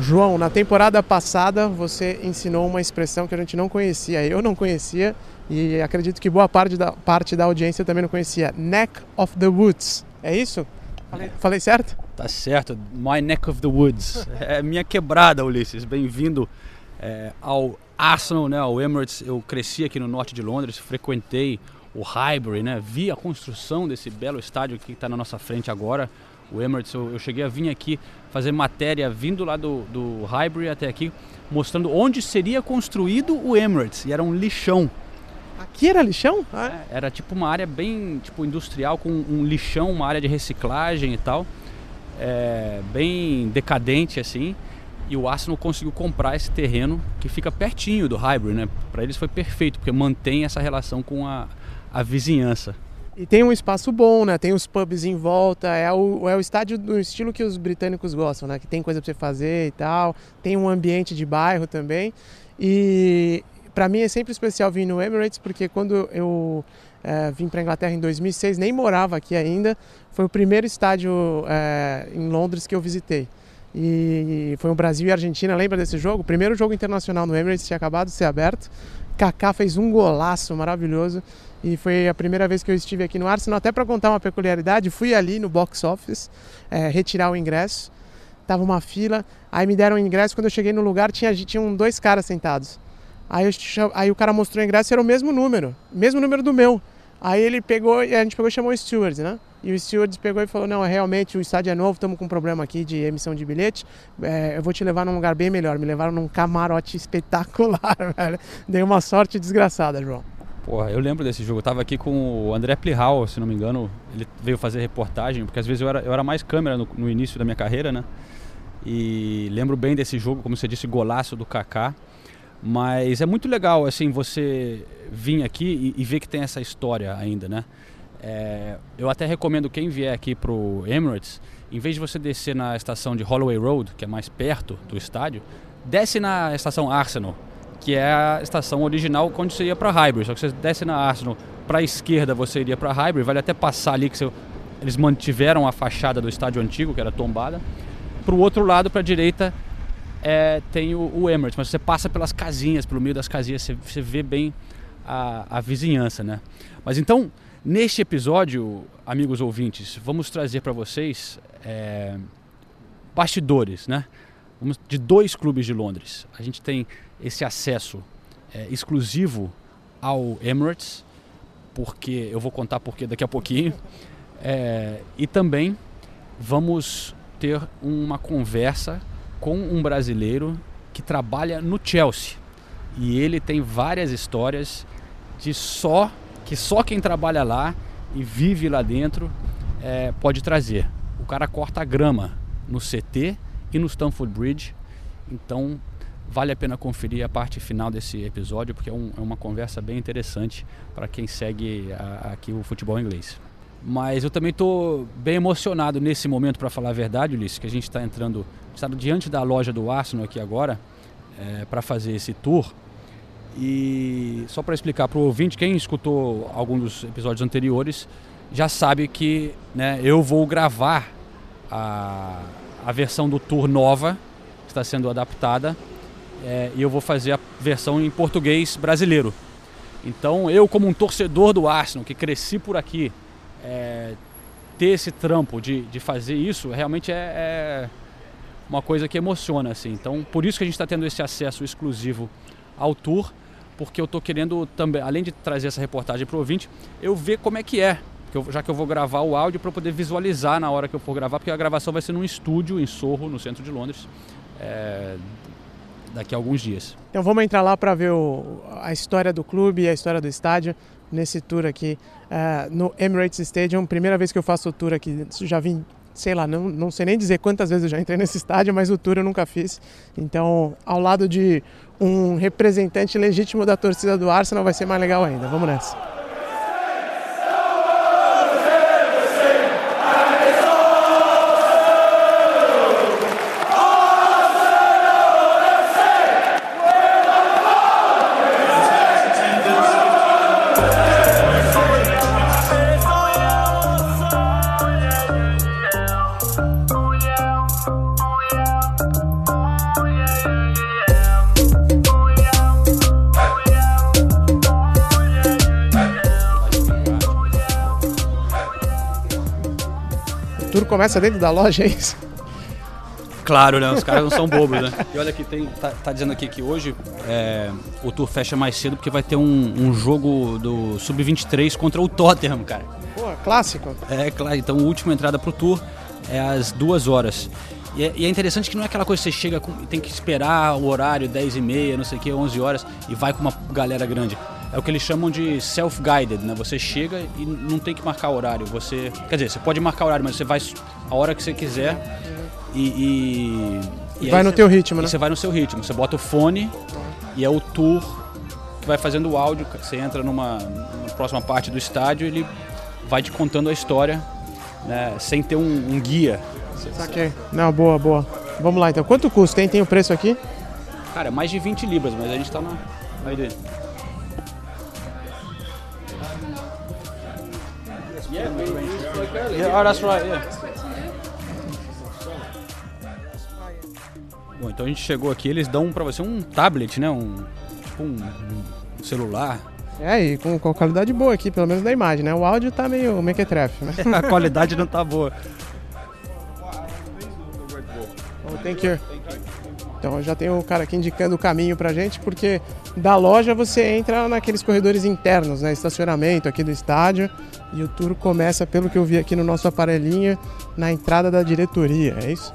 João, na temporada passada você ensinou uma expressão que a gente não conhecia, eu não conhecia e acredito que boa parte da, parte da audiência também não conhecia. Neck of the Woods, é isso? Falei, falei certo? Tá certo, My Neck of the Woods. É minha quebrada, Ulisses. Bem-vindo é, ao Arsenal, né, ao Emirates. Eu cresci aqui no norte de Londres, frequentei o Highbury, né, vi a construção desse belo estádio que está na nossa frente agora o Emirates. Eu, eu, cheguei a vir aqui fazer matéria vindo lá do, do Highbury até aqui, mostrando onde seria construído o Emirates. E era um lixão. Aqui era lixão? Ah. É, era tipo uma área bem tipo industrial com um lixão, uma área de reciclagem e tal. É, bem decadente assim. E o Arsenal conseguiu comprar esse terreno que fica pertinho do Highbury, né? Para eles foi perfeito, porque mantém essa relação com a, a vizinhança. E tem um espaço bom, né? Tem os pubs em volta, é o, é o estádio do estilo que os britânicos gostam, né? Que tem coisa para você fazer e tal. Tem um ambiente de bairro também. E para mim é sempre especial vir no Emirates, porque quando eu é, vim para Inglaterra em 2006, nem morava aqui ainda. Foi o primeiro estádio é, em Londres que eu visitei. E foi o Brasil e Argentina, lembra desse jogo? O primeiro jogo internacional no Emirates tinha acabado de ser aberto. Kaká fez um golaço maravilhoso e foi a primeira vez que eu estive aqui no Arsenal. Até para contar uma peculiaridade, fui ali no box office é, retirar o ingresso. Tava uma fila, aí me deram o ingresso. Quando eu cheguei no lugar, tinha, tinham dois caras sentados. Aí, eu, aí o cara mostrou o ingresso, era o mesmo número, mesmo número do meu. Aí ele pegou, a gente pegou e chamou o steward, né? E o steward pegou e falou: Não, realmente o estádio é novo, estamos com um problema aqui de emissão de bilhete. É, eu vou te levar num lugar bem melhor. Me levaram num camarote espetacular, velho. Dei uma sorte desgraçada, João. Porra, eu lembro desse jogo. Eu tava aqui com o André Plihal, se não me engano. Ele veio fazer reportagem, porque às vezes eu era, eu era mais câmera no, no início da minha carreira, né? E lembro bem desse jogo, como você disse, golaço do Kaká. Mas é muito legal, assim, você vir aqui e, e ver que tem essa história ainda, né? É, eu até recomendo quem vier aqui pro Emirates, em vez de você descer na estação de Holloway Road, que é mais perto do estádio, desce na estação Arsenal que é a estação original quando você ia para Highbury. Só que você desce na Arsenal para a esquerda, você iria para Highbury, vale até passar ali que você, eles mantiveram a fachada do estádio antigo, que era tombada. Para o outro lado, para a direita, é, tem o, o, Emirates, mas você passa pelas casinhas, pelo meio das casinhas, você, você vê bem a, a vizinhança, né? Mas então, neste episódio, amigos ouvintes, vamos trazer para vocês é, bastidores, né? De dois clubes de Londres. A gente tem esse acesso é, exclusivo ao Emirates, porque eu vou contar porque daqui a pouquinho. É, e também vamos ter uma conversa com um brasileiro que trabalha no Chelsea. E ele tem várias histórias de só que só quem trabalha lá e vive lá dentro é, pode trazer. O cara corta a grama no CT e no Stamford Bridge. Então Vale a pena conferir a parte final desse episódio, porque é, um, é uma conversa bem interessante para quem segue a, aqui o futebol inglês. Mas eu também estou bem emocionado nesse momento, para falar a verdade, Ulisses, que a gente está entrando, está diante da loja do Arsenal aqui agora, é, para fazer esse tour. E só para explicar para o ouvinte, quem escutou algum dos episódios anteriores já sabe que né, eu vou gravar a, a versão do tour nova, que está sendo adaptada é, e eu vou fazer a versão em português brasileiro. Então eu, como um torcedor do Arsenal, que cresci por aqui, é, ter esse trampo de, de fazer isso realmente é, é, uma coisa que emociona. Assim. Então por isso que a gente está tendo esse acesso exclusivo ao tour, porque eu estou querendo também, além de trazer essa reportagem para o ouvinte, eu ver como é que é. Já que eu vou gravar o áudio para poder visualizar na hora que eu for gravar, porque a gravação vai ser num estúdio em Sorro, no centro de Londres. É, daqui a alguns dias. Então vamos entrar lá para ver o, a história do clube e a história do estádio nesse tour aqui uh, no Emirates Stadium. Primeira vez que eu faço o tour aqui, já vim, sei lá, não, não sei nem dizer quantas vezes eu já entrei nesse estádio, mas o tour eu nunca fiz. Então, ao lado de um representante legítimo da torcida do Arsenal, vai ser mais legal ainda. Vamos nessa. O tour começa dentro da loja, é isso? Claro, né? Os caras não são bobos, né? E olha aqui, tem, tá, tá dizendo aqui que hoje é, o tour fecha mais cedo porque vai ter um, um jogo do Sub-23 contra o Tottenham, cara. Pô, clássico. É, claro, então a última entrada pro tour é às duas horas. E é, e é interessante que não é aquela coisa que você chega com, tem que esperar o horário 10 e meia, não sei o que, 11 horas e vai com uma galera grande. É o que eles chamam de self-guided, né? Você chega e não tem que marcar horário. Você, quer dizer, você pode marcar horário, mas você vai a hora que você quiser e, e, e Vai no você- teu ritmo, né? você vai no seu ritmo. Você bota o fone e é o tour que vai fazendo o áudio. Você entra numa, numa próxima parte do estádio, ele vai te contando a história, né? Sem ter um, um guia. Saquei. Não, boa, boa. Vamos lá então. Quanto custa, hein? Tem o preço aqui? Cara, é mais de 20 libras, mas a gente tá na. Aí dele. Yeah, oh, that's right, yeah. Bom, então a gente chegou aqui, eles dão pra você um tablet, né? Um, tipo um, um celular. É, e com, com qualidade boa aqui, pelo menos da imagem, né? O áudio tá meio mequetrefe, né? A qualidade não tá boa. Oh, thank you. Então já tem o cara aqui indicando o caminho pra gente, porque da loja você entra naqueles corredores internos, né? Estacionamento aqui do estádio. E o tour começa, pelo que eu vi aqui no nosso aparelhinho, na entrada da diretoria, é isso?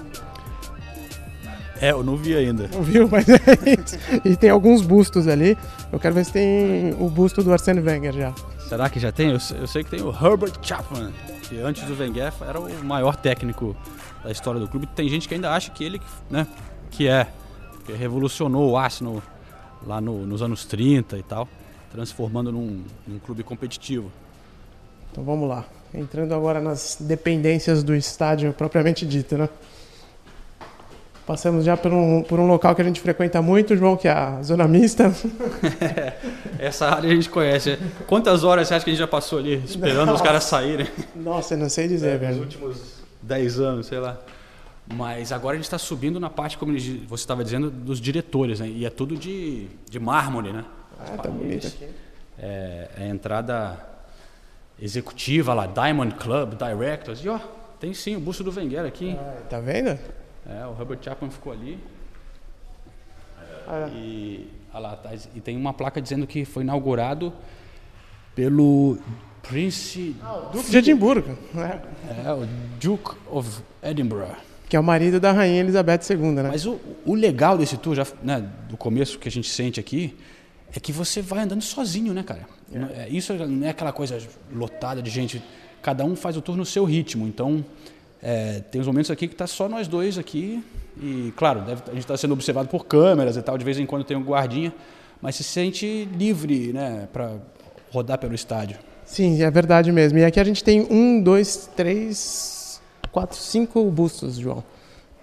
É, eu não vi ainda. Não viu? Mas é isso. E tem alguns bustos ali. Eu quero ver se tem o busto do Arsene Wenger já. Será que já tem? Eu, sei- eu sei que tem o Herbert Chapman, que antes do Wenger era o maior técnico da história do clube. Tem gente que ainda acha que ele, né, que é, que revolucionou o Arsenal lá no- nos anos 30 e tal, transformando num, num clube competitivo. Então vamos lá. Entrando agora nas dependências do estádio propriamente dito, né? Passamos já por um, por um local que a gente frequenta muito, João, que é a zona mista. Essa área a gente conhece. Quantas horas você acha que a gente já passou ali esperando os caras saírem? Nossa, eu não sei dizer, nos velho. últimos 10 anos, sei lá. Mas agora a gente está subindo na parte, como você estava dizendo, dos diretores, né? E é tudo de, de mármore, né? Ah, tá bonito. É, é a entrada executiva lá, Diamond Club, Directors. E ó, tem sim o busto do Wenger aqui. hein? Tá vendo? É, o Herbert Chapman ficou ali. Ah, E, olha lá, tá, e tem uma placa dizendo que foi inaugurado pelo Prince. Duque de Edimburgo, né? É, o Duke of Edinburgh. Que é o marido da rainha Elizabeth II, né? Mas o, o legal desse tour, já, né, do começo que a gente sente aqui, é que você vai andando sozinho, né, cara? Não- é, Isso não é aquela coisa lotada de gente. Cada um faz o tour no seu ritmo. Então, é, tem uns momentos aqui que tá só nós dois aqui. E, claro, deve- a gente está sendo observado por câmeras e tal. De vez em quando tem um guardinha. Mas se sente livre, né, para rodar pelo estádio. Sim, é verdade mesmo. E aqui a gente tem um, dois, três, quatro, cinco bustos, João.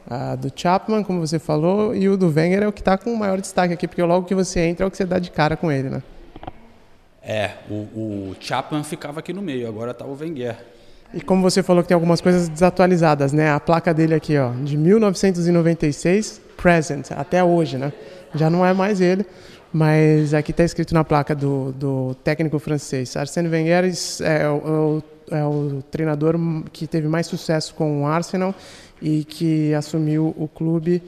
Ah, do Chapman, como você falou, e o do Wenger é o que está com o maior destaque aqui, porque logo que você entra é o que você dá de cara com ele, né? É, o, o Chapman ficava aqui no meio, agora tá o Wenger. E como você falou que tem algumas coisas desatualizadas, né? A placa dele aqui, ó, de 1996, present, até hoje, né? Já não é mais ele, mas aqui está escrito na placa do, do técnico francês. Arsène Wenger é o, é o treinador que teve mais sucesso com o Arsenal e que assumiu o clube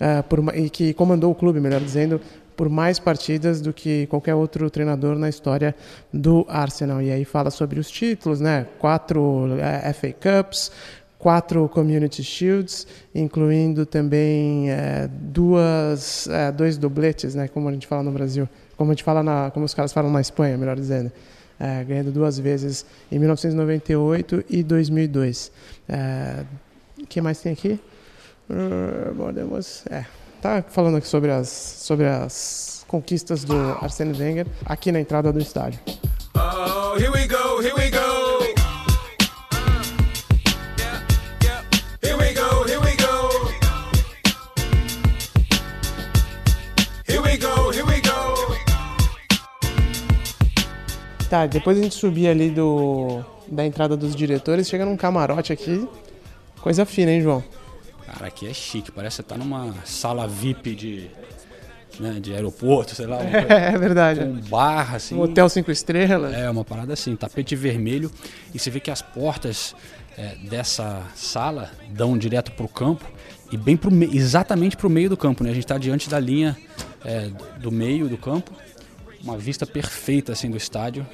eh, por ma- e que comandou o clube, melhor dizendo, por mais partidas do que qualquer outro treinador na história do Arsenal. E aí fala sobre os títulos, né? Quatro eh, FA Cups, quatro Community Shields, incluindo também eh, duas, eh, dois dobletes, né? Como a gente fala no Brasil, como a gente fala na, como os caras falam na Espanha, melhor dizendo. Eh, ganhando duas vezes em 1998 e 2002. O que mais tem aqui? Uh, é, tá falando aqui sobre as, sobre as conquistas do Arsene Wenger aqui na entrada do estádio. Oh, here we go, here we go. Tá, depois a gente subir ali do, da entrada dos diretores, chega num camarote aqui. Coisa fina, hein, João? Cara, aqui é chique, parece que você tá numa sala VIP de, né, de aeroporto, sei lá, uma coisa- É verdade. com barra, assim. Um hotel cinco estrelas. É, uma parada assim, tapete vermelho. E você vê que as portas é, dessa sala dão direto pro campo e bem pro me- exatamente pro meio do campo, né? A gente tá diante da linha é, do meio do campo. Uma vista perfeita, assim, do estádio.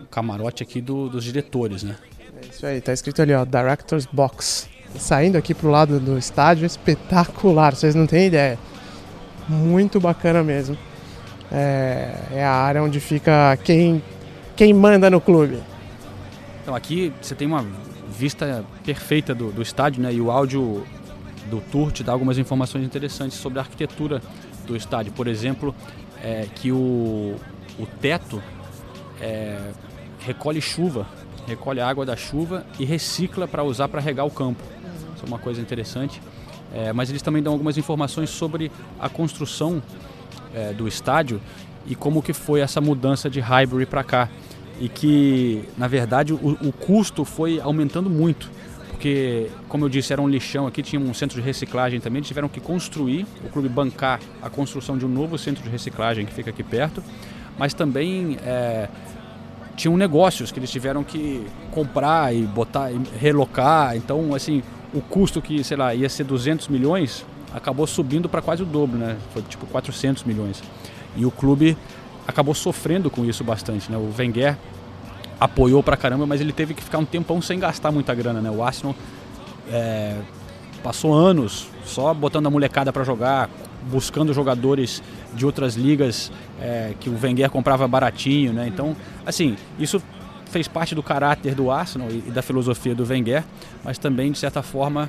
O camarote aqui do- dos diretores, né? É isso aí, tá escrito ali, ó, Directors Box. Saindo aqui pro lado do estádio, espetacular, vocês não têm ideia. Muito bacana mesmo. É, é a área onde fica quem, quem manda no clube. Então aqui você tem uma vista perfeita do, do estádio, né? E o áudio do tour te dá algumas informações interessantes sobre a arquitetura do estádio. Por exemplo, é, que o, o teto é, recolhe chuva, recolhe a água da chuva e recicla para usar para regar o campo. Isso é uma coisa interessante. É, mas eles também dão algumas informações sobre a construção é, do estádio e como que foi essa mudança de Highbury para cá. E que na verdade o, o custo foi aumentando muito porque como eu disse era um lixão aqui tinha um centro de reciclagem também. Eles tiveram que construir o clube bancar a construção de um novo centro de reciclagem que fica aqui perto. Mas também é, tinham negócios que eles tiveram que comprar e botar e relocar. Então assim o custo que sei lá ia ser 200 milhões acabou subindo para quase o dobro né? Foi tipo 400 milhões. E o clube acabou sofrendo com isso bastante né? O Wenger apoiou pra caramba mas ele teve que ficar um tempão sem gastar muita grana né? O Arsenal é, passou anos só botando a molecada para jogar, buscando jogadores de outras ligas é, que o Wenger comprava baratinho, né? Então, assim, isso fez parte do caráter do Arsenal e, da filosofia do Wenger, mas também de certa forma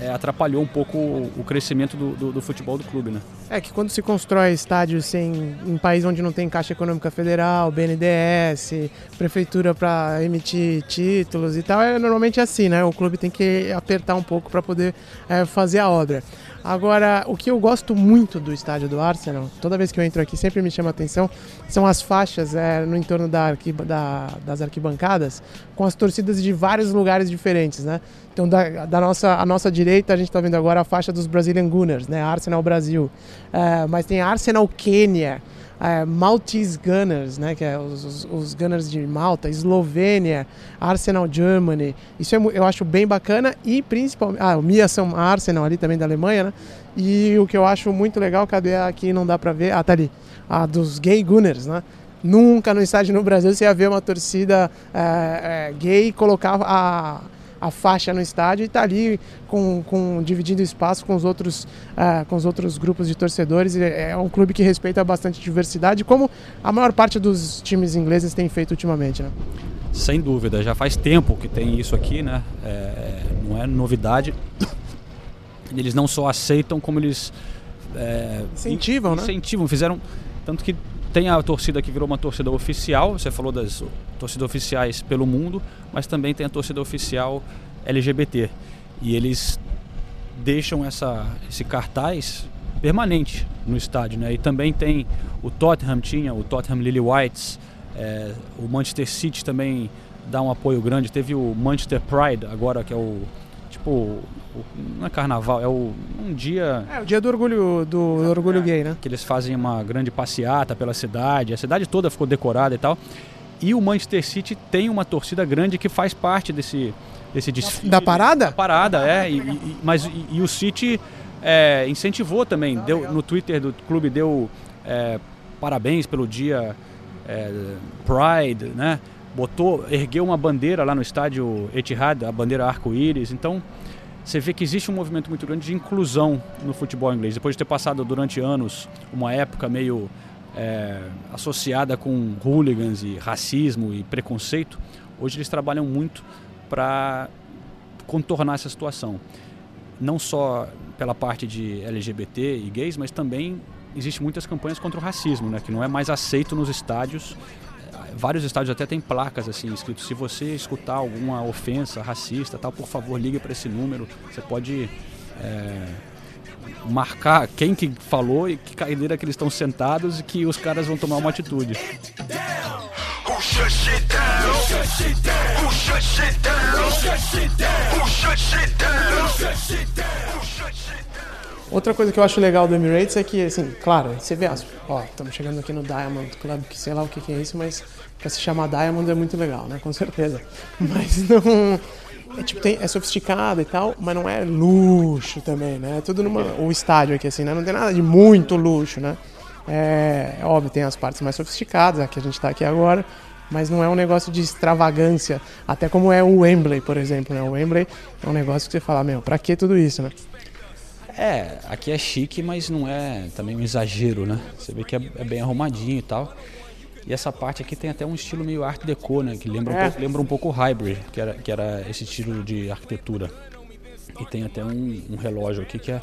é, atrapalhou um pouco o, crescimento do, do, do futebol do clube, né? É que quando se constrói estádio sem, em país onde não tem Caixa Econômica Federal, BNDES, prefeitura para emitir títulos e tal, é normalmente assim, né? O clube tem que apertar um pouco para poder é, fazer a obra. Agora, o que eu gosto muito do estádio do Arsenal, toda vez que eu entro aqui sempre me chama a atenção, são as faixas é, no entorno da da- das arquibancadas com as torcidas de vários lugares diferentes, né? Então, da, da nossa, a nossa direita, a gente está vendo agora a faixa dos Brazilian Gunners, né? Arsenal Brasil. É, mas tem Arsenal Quênia, é, Maltese Gunners, né? Que é os, os, os Gunners de Malta, Eslovênia, Arsenal Germany. Isso é eu acho bem bacana e principalmente... Ah, o Mia São Arsenal ali também da Alemanha, né? E o que eu acho muito legal, cadê aqui, não dá pra ver? Ah, tá ali. A dos Gay Gunners, né? Nunca no estádio no Brasil você ia ver uma torcida é, é, gay colocar a, a faixa no estádio e tá ali com, com dividindo espaço com os outros é, com os outros grupos de torcedores. E É um clube que respeita bastante diversidade, como a maior parte dos times ingleses tem feito ultimamente, né? Sem dúvida, já faz tempo que tem isso aqui, né? É, não é novidade. Eles não só aceitam, como eles é, Incentivam, né? incentivam, fizeram tanto que tem a torcida que virou uma torcida oficial. Você falou das torcidas oficiais pelo mundo, mas também tem a torcida oficial LGBT e eles deixam essa, esse cartaz permanente no estádio, né? E também tem o Tottenham tinha o Tottenham Lily Whites, é, o Manchester City também dá um apoio grande. Teve o Manchester Pride agora que é o tipo o- não é carnaval, é o, um dia É o dia do orgulho do orgulho gay, né? que eles fazem uma grande passeata pela cidade, a cidade toda ficou decorada e tal. E o Manchester City tem uma torcida grande que faz parte desse, desse desfile. Da parada? Da parada, é. E, e- mas e, e o City é, incentivou também, deu, no Twitter do clube deu é, parabéns pelo dia é, Pride, né? Botou, ergueu uma bandeira lá no estádio Etihad, a bandeira arco-íris. Então, você vê que existe um movimento muito grande de inclusão no futebol inglês. Depois de ter passado durante anos uma época meio é, associada com hooligans e racismo e preconceito, hoje eles trabalham muito para contornar essa situação. não só pela parte de LGBT e gays, mas também existe muitas campanhas contra o racismo, né? Que não é mais aceito nos estádios. Vários estádios até têm placas assim escrito: se você escutar alguma ofensa racista, tal, por favor ligue para esse número. Você pode é, marcar quem que falou e que cadeira que eles estão sentados e que os caras vão tomar uma atitude. Outra coisa que eu acho legal do Emirates é que, assim, claro, você vê as. Ó, estamos chegando aqui no Diamond Club, que sei lá o que, que é isso, mas pra se chamar Diamond é muito legal, né? Com certeza. Mas não. É, tipo, tem, é sofisticado e tal, mas não é luxo também, né? É tudo numa. O estádio aqui, assim, né? Não tem nada de muito luxo, né? É, é óbvio, tem as partes mais sofisticadas, a que a gente tá aqui agora, mas não é um negócio de extravagância, até como é o Wembley, por exemplo, né? O Wembley é um negócio que você fala, meu, pra que tudo isso, né? É, aqui é chique, mas não é também um exagero, né? Você vê que é, é bem arrumadinho e tal. E essa parte aqui tem até um estilo meio art deco, né? Que lembra, um, É. pouco, lembra um pouco o hybrid, que era, que era esse estilo de arquitetura. E tem até um, um relógio aqui que é,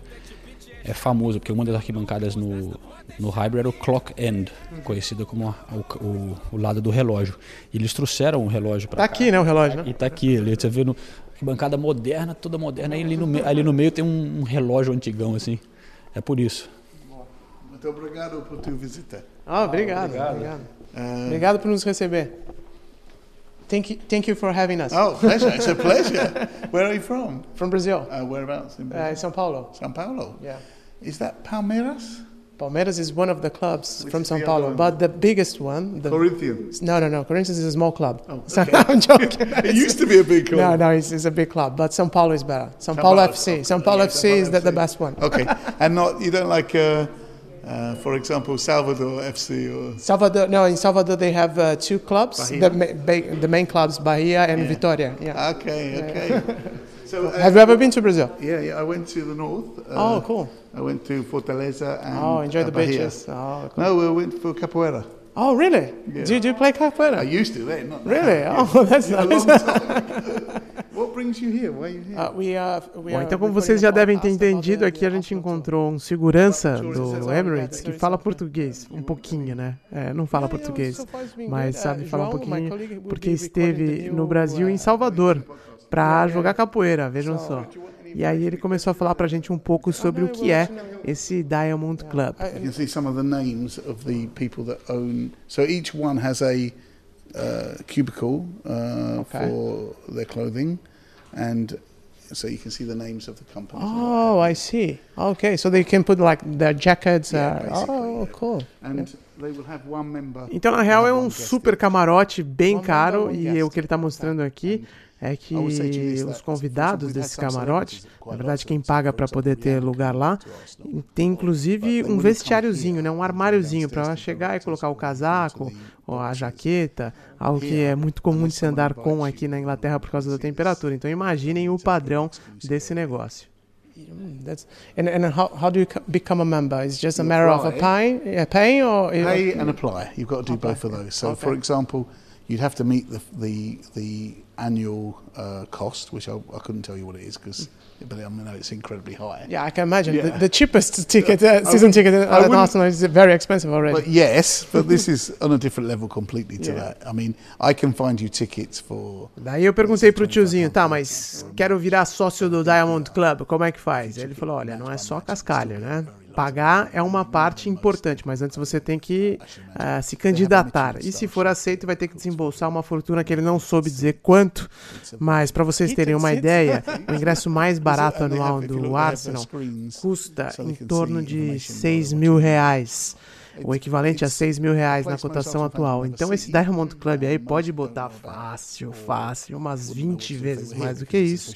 é famoso, porque uma das arquibancadas no, no hybrid era o clock end, conhecida como a- o, o, o lado do relógio. E eles trouxeram o relógio para Tá aqui, né, o relógio, né? e tá aqui, ali, você vê no bancada moderna, toda moderna, e ali no, ali no meio tem um, um relógio antigão, assim. É por isso. Muito obrigado por te visitar. Ah, obrigado, obrigado. Obrigado. por nos receber. Thank you, thank you for having us. Oh, pleasure. It's a pleasure. Where are you from? From Brazil, Uh, whereabouts in uh, Brazil? São Paulo. São Paulo. Yeah. Is that Palmeiras? Palmeiras is one of the clubs Which from São Paulo, but the biggest one. The, Corinthians. no, no, no. Corinthians is a small club. Oh, okay. I'm joking. It used to be a big club. No, no, it's, it's a big club, but São Paulo is better. São Paulo Paulo- FC. oh, São Paulo yeah, FC Paulo is the, the best one. Okay. and not you don't like, uh, uh, for example, Salvador FC or Salvador, no, in Salvador they have uh, two clubs. The, ma- ba- the main clubs, Bahia and Yeah. Vitoria. Yeah. okay, okay. So uh, have you ever been to Brazil? Yeah, yeah. I went to the north. Uh, oh, cool. I went to Fortaleza and Oh, enjoy uh, the Bahia. beaches. Oh, cool. No, we went for capoeira. Oh, really? Yeah. Do, you, do you play I capoeira? used to then, not now. Really? Yeah. Oh, that's Yeah, a nice. long time. what brings you here? Why are you here? Uh, we are, we Bom, então como vocês já devem ter entendido, aqui a gente encontrou um segurança do Emirates que fala português, um pouquinho, né? É, não fala português, mas sabe Uh, falar um pouquinho, porque esteve no Brasil, uh, em Salvador, para Yeah, jogar yeah. capoeira, vejam só. E aí ele começou a falar pra gente um pouco sobre o que é esse Diamond Club. You can see some of the names of the people that own. So each one has a uh, cubicle uh, Okay. for their clothing, and so you can see the names of the companies. Oh, I see. Okay, so they can put like their jackets. Yeah, uh, oh, yeah. cool. and they will have one member. Então, na real, é um super camarote bem caro e o que ele está mostrando aqui é que is os for convidados desse camarote, na verdade, quem paga for para poder ter lugar lá, Arsenal. tem inclusive um vestiáriozinho, né? um can armáriozinho para chegar e colocar o boxes, casaco ou a jaqueta, algo que é muito comum de se andar com aqui na Inglaterra por causa da temperatura. Então imaginem o padrão desse negócio. Mm, That's and and how, how do you co- become a member? It's just a You matter of a apply. paying, uh, paying or Pay and apply. You've got to do Apply. both of those. So, for Okay. example, you'd have to meet the the the annual uh, cost, which I, I couldn't tell you what it is because, but I know it's incredibly high. Yeah, I can imagine Yeah. the, the cheapest ticket, uh, season ticket at Arsenal is very expensive already. But yes, but this is on a different level completely to Yeah. that. I mean, I can find you tickets for. Daí eu perguntei pro tiozinho, tá, mas quero virar sócio do Diamond Club, como é que faz? Ele falou, olha, não é só cascalho, né? Pagar é uma parte importante, mas antes você tem que ah, se candidatar. E se for aceito, vai ter que desembolsar uma fortuna que ele não soube dizer quanto. Mas para vocês terem uma ideia, o ingresso mais barato anual you do have Arsenal custa em torno de information 6 about mil reais. O equivalente a it's 6 mil reais na cotação atual. Então esse. Diamond Club aí pode botar fácil, fácil, umas wouldn't know 20 if they vezes mais do que isso.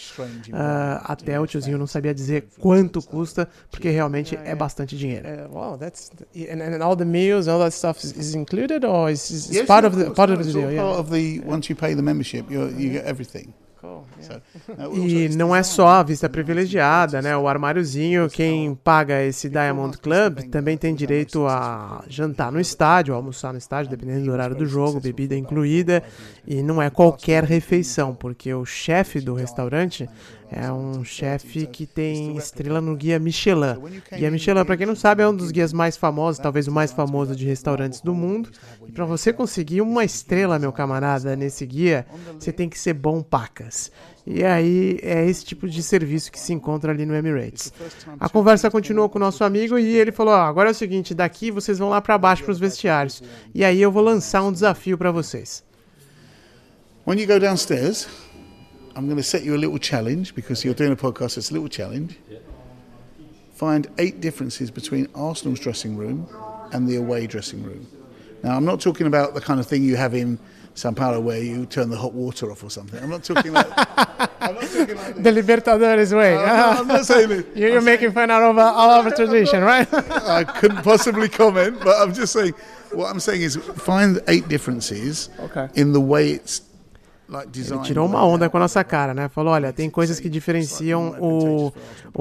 environment até o tiozinho não sabia dizer quanto custa, porque realmente é bastante dinheiro. Uh, wow, that's and, and all the meals, all that stuff is, included, or is, is Yes, part of the part of the deal? Yeah. part of the once you pay the membership, you you get everything. E não é só a vista privilegiada, né? O armáriozinho, quem paga esse Diamond Club também tem direito a jantar no estádio, almoçar no estádio, dependendo do horário do jogo, bebida incluída. E não é qualquer refeição, porque o chefe do restaurante É um chefe que tem estrela no guia Michelin. Guia Michelin, para quem não sabe, é um dos guias mais famosos, talvez o mais famoso de restaurantes do mundo. E para você conseguir uma estrela, meu camarada, nesse guia, você tem que ser bom pacas. E aí é esse tipo de serviço que se encontra ali no Emirates. A conversa continuou com o nosso amigo e ele falou: ó, agora é o seguinte, daqui vocês vão lá para baixo para os vestiários. E aí eu vou lançar um desafio para vocês. When you go downstairs, I'm going to set you a little challenge because you're doing a podcast. It's a little challenge. Find eight differences between Arsenal's dressing room and the away dressing room. Now, I'm not talking about the kind of thing you have in Sao Paulo where you turn the hot water off or something. I'm not talking about. I'm not talking this. The Libertadores way. I'm not, I'm not saying it. You're you're making fun out of uh, all of our tradition, right? I couldn't possibly comment, but I'm just saying. What I'm saying is, find eight differences Okay. in the way it's Ele tirou uma onda com a nossa cara, né? Falou, olha, tem coisas que diferenciam o,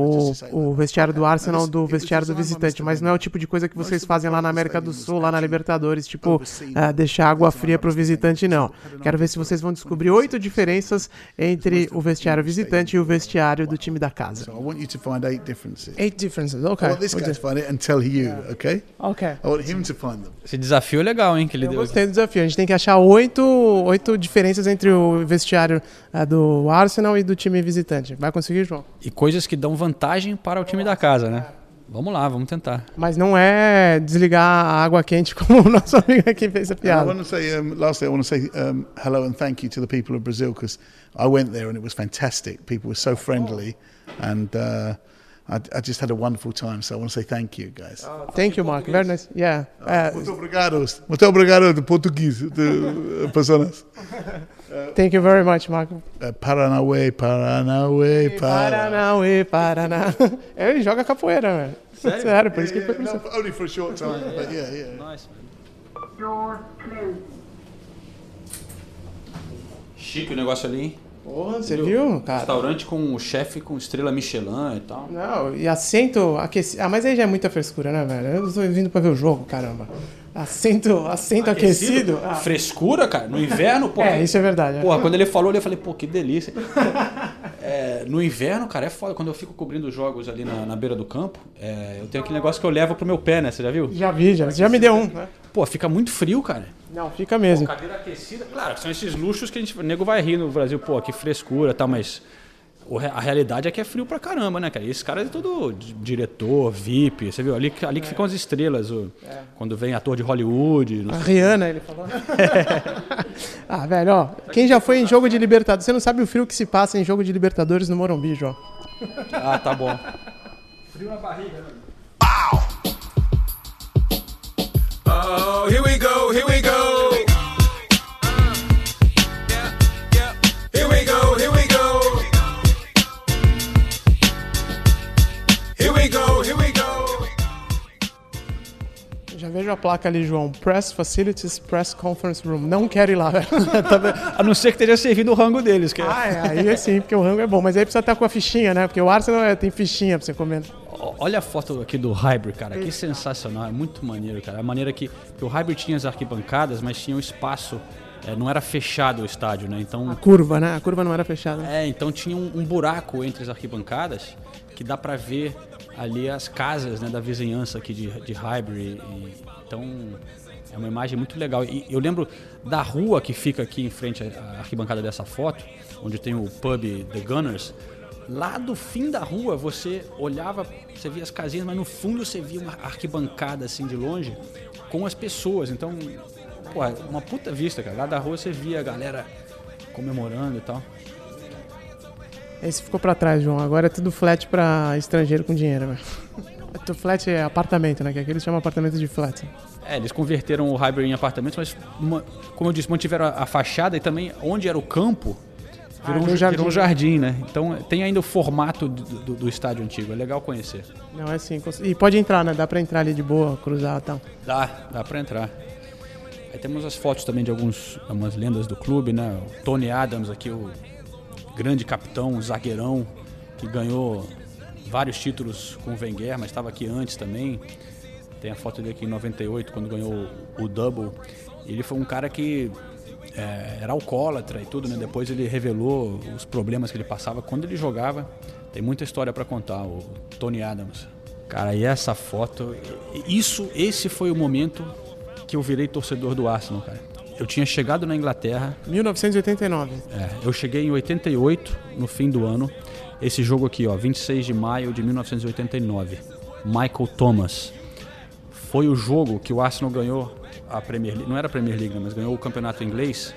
o, o vestiário do Arsenal do vestiário do visitante, mas não é o tipo de coisa que vocês fazem lá na América do Sul, lá na Libertadores, tipo, ah, deixar água fria pro visitante, não. Quero ver se vocês vão descobrir oito diferenças entre o vestiário visitante e o vestiário do time da casa. So I want you to find eight differences. Eight differences, I ok. want this guy to find it and tell you, okay? Ok. I want him to find them. Esse desafio é legal, hein, que ele Eu deu. gostei do desafio. A gente tem que achar oito, oito diferenças entre o vestiário ah, do Arsenal e do time visitante. Vai conseguir, João? E coisas que dão vantagem para o time da casa, né? Vamos lá, vamos tentar. Mas não é desligar a água quente como o nosso amigo aqui fez a And I piada. want to say, um, lastly, I want to say um, hello and thank you to the people of Brazil because I went there and it was fantastic. People were so friendly, and uh, I, I just had a wonderful time. So I want to say thank you, guys. Thank you, Mark. Very nice. Yeah. Uh, Muito obrigado. Muito obrigado de português, de uh, thank you very much, Mark. Uh, Paranauê, Paranauê, Paranauê. Paranauê, Paraná. Ele joga capoeira, velho. Sério? por isso que ele foi pro No, only for a short time, but yeah, yeah. Nice man. Chique o negócio ali, hein? Porra, você viu, cara? Restaurante com o chefe com estrela Michelin e tal. Não, e assento aquecido. Ah, mas aí já é muita frescura, né, velho? Eu tô vindo pra ver o jogo, caramba. Assento, assento aquecido. Ah, Frescura, cara. No inverno, pô. é, isso é verdade. né? Porra, quando ele falou ali, eu falei, pô, que delícia. É, no inverno, cara, é foda. Quando eu fico cobrindo os jogos ali na, na beira do campo, é, eu tenho aquele negócio que eu levo pro meu pé, né? Você já viu? Já vi, já. Você já me deu um. né? Pô, fica muito frio, cara. Não, fica mesmo. Cadeira aquecida, claro, são esses luxos que a gente, o nego vai rir no Brasil, pô, que frescura e tal, mas a realidade é que é frio pra caramba, né, cara? E esse cara é todo di- diretor, VIP, você viu? Ali, que- ali que ficam as estrelas, o- quando vem ator de Hollywood. não A sei- Rihanna, ele falou. ah, velho, ó. Quem já foi em jogo de Libertadores? Você não sabe o frio que se passa em jogo de Libertadores no Morumbi, João. Ah, tá bom. Oh, here we go, here we go. Here we go, here we go. Here we go, here we go. Já vejo a placa ali, João. Press Facilities, Press Conference Room. Não quero ir lá, velho. A não ser que esteja servindo o rango deles, que é- ah, é, aí é sim, porque o rango é bom. Mas aí precisa estar com a fichinha, né? Porque o Arsenal é, tem fichinha pra você comer. Olha a foto aqui do Hybrid, cara. Que sensacional. É muito maneiro, cara. A maneira que, que o Hybrid tinha as arquibancadas, mas tinha um espaço. é, não era fechado o estádio, né? Então, Curva, né? A curva não era fechada. é, então tinha um, um buraco entre as arquibancadas que dá pra ver ali as casas né, da vizinhança aqui de, de Highbury. E, então é uma imagem muito legal. E eu lembro da rua que fica aqui em frente à arquibancada dessa foto, onde tem o pub The Gunners. Lá do fim da rua você olhava, você via as casinhas, mas no fundo você via uma arquibancada assim de longe com as pessoas. Então, pô, uma puta vista, cara. Lá da rua você via a galera comemorando e tal. Esse ficou pra trás, João. Agora é tudo flat pra estrangeiro com dinheiro, velho. É tudo Flat é apartamento, né? Que aqui eles chamam apartamento de flat. É, eles converteram o Highbury em apartamentos, mas, como eu disse, mantiveram a fachada e também onde era o campo, virou, Ah, um, virou jardim. virou um jardim, né? Então tem ainda o formato do, do- do estádio antigo, é legal conhecer. Não, é assim. cons- E pode entrar, né? Dá pra entrar ali de boa, cruzar e tal. Dá, dá pra entrar. Aí temos as fotos também de alguns, algumas lendas do clube, né? O Tony Adams aqui, o grande capitão, o zagueirão, que ganhou vários títulos com o Wenger, mas estava aqui antes também. Tem a foto dele aqui em 98, quando ganhou o Double. Ele foi um cara que é, era alcoólatra e tudo, né? Depois ele revelou os problemas que ele passava quando ele jogava. Tem muita história para contar, o Tony Adams. Cara, e essa foto, isso, esse foi o momento que eu virei torcedor do Arsenal, cara. Eu tinha chegado na Inglaterra. 1989. É, eu cheguei em 88, no fim do ano. Esse jogo aqui, ó, 26 de maio de 1989. Michael Thomas. Foi o jogo que o Arsenal ganhou a Premier League, não era a Premier League, né, mas ganhou o campeonato inglês.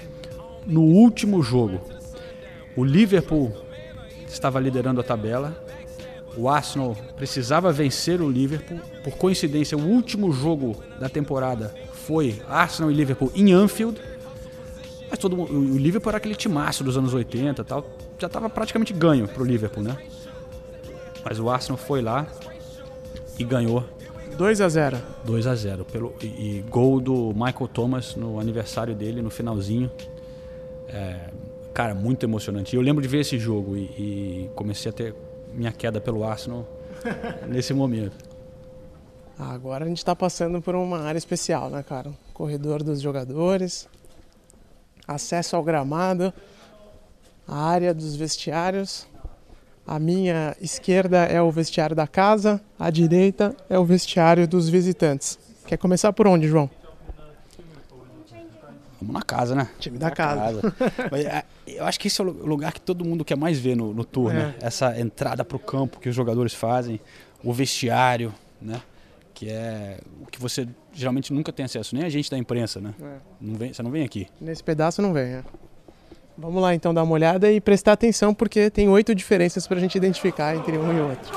No último jogo, o Liverpool estava liderando a tabela. O Arsenal precisava vencer o Liverpool. Por coincidência, o último jogo da temporada foi Arsenal e Liverpool em Anfield. Mas todo mundo, o Liverpool era aquele timaço dos anos 80 tal. Já estava praticamente ganho para o Liverpool, né? Mas o Arsenal foi lá e ganhou 2 a 0 2 a 0 pelo e, e, gol do Michael Thomas no aniversário dele no finalzinho. É, cara muito emocionante. Eu lembro de ver esse jogo e, e comecei a ter minha queda pelo Arsenal nesse momento. Agora a gente está passando por uma área especial né cara? Corredor dos jogadores acesso ao gramado a área dos vestiários a minha esquerda é o vestiário da casa, a direita é o vestiário dos visitantes. Quer começar por onde, João? Vamos na casa, né? Time da casa. casa. É, eu acho que esse é o lugar que todo mundo quer mais ver no, no tour, né? é. né? Essa entrada para o campo que os jogadores fazem, o vestiário, né? Que é o que você geralmente nunca tem acesso, nem a gente da imprensa, né? É. Não vem, você não vem aqui. Nesse pedaço não vem, é. Vamos lá então dar uma olhada e prestar atenção porque tem oito diferenças para a gente identificar entre um e outro.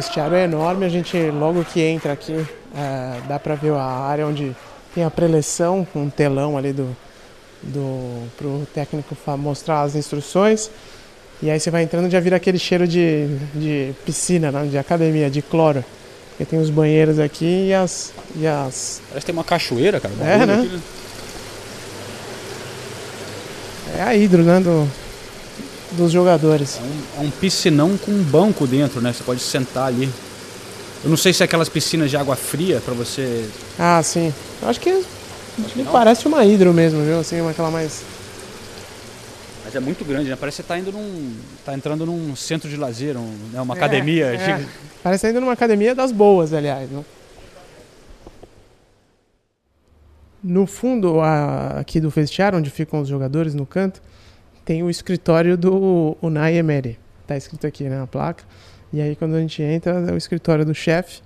Vestiário é enorme, a gente logo que entra aqui é, dá para ver a área onde tem a preleção, um telão ali do, do pro técnico mostrar as instruções. E aí você vai entrando já vira aquele cheiro de, de piscina, né, de academia, de cloro. Porque tem os banheiros aqui e as. E as... Parece que tem uma cachoeira, cara. É, né? Aqui, né? É a hidro, né? Do, dos jogadores. É um, é um, piscinão com um banco dentro, né? Você pode sentar ali. Eu não sei se é aquelas piscinas de água fria para você. Ah, sim. Eu acho que, que parece uma hidro mesmo, viu? Assim, aquela mais. Mas é muito grande, né? Parece que você tá indo num. tá entrando num centro de lazer, um, né? uma é, academia. É. Parece que tá numa academia das boas, aliás. Né? No fundo a, aqui do vestiário, onde ficam os jogadores no canto, tem o escritório do Unai Emery. Tá escrito aqui na placa. E aí quando a gente entra é o escritório do chefe.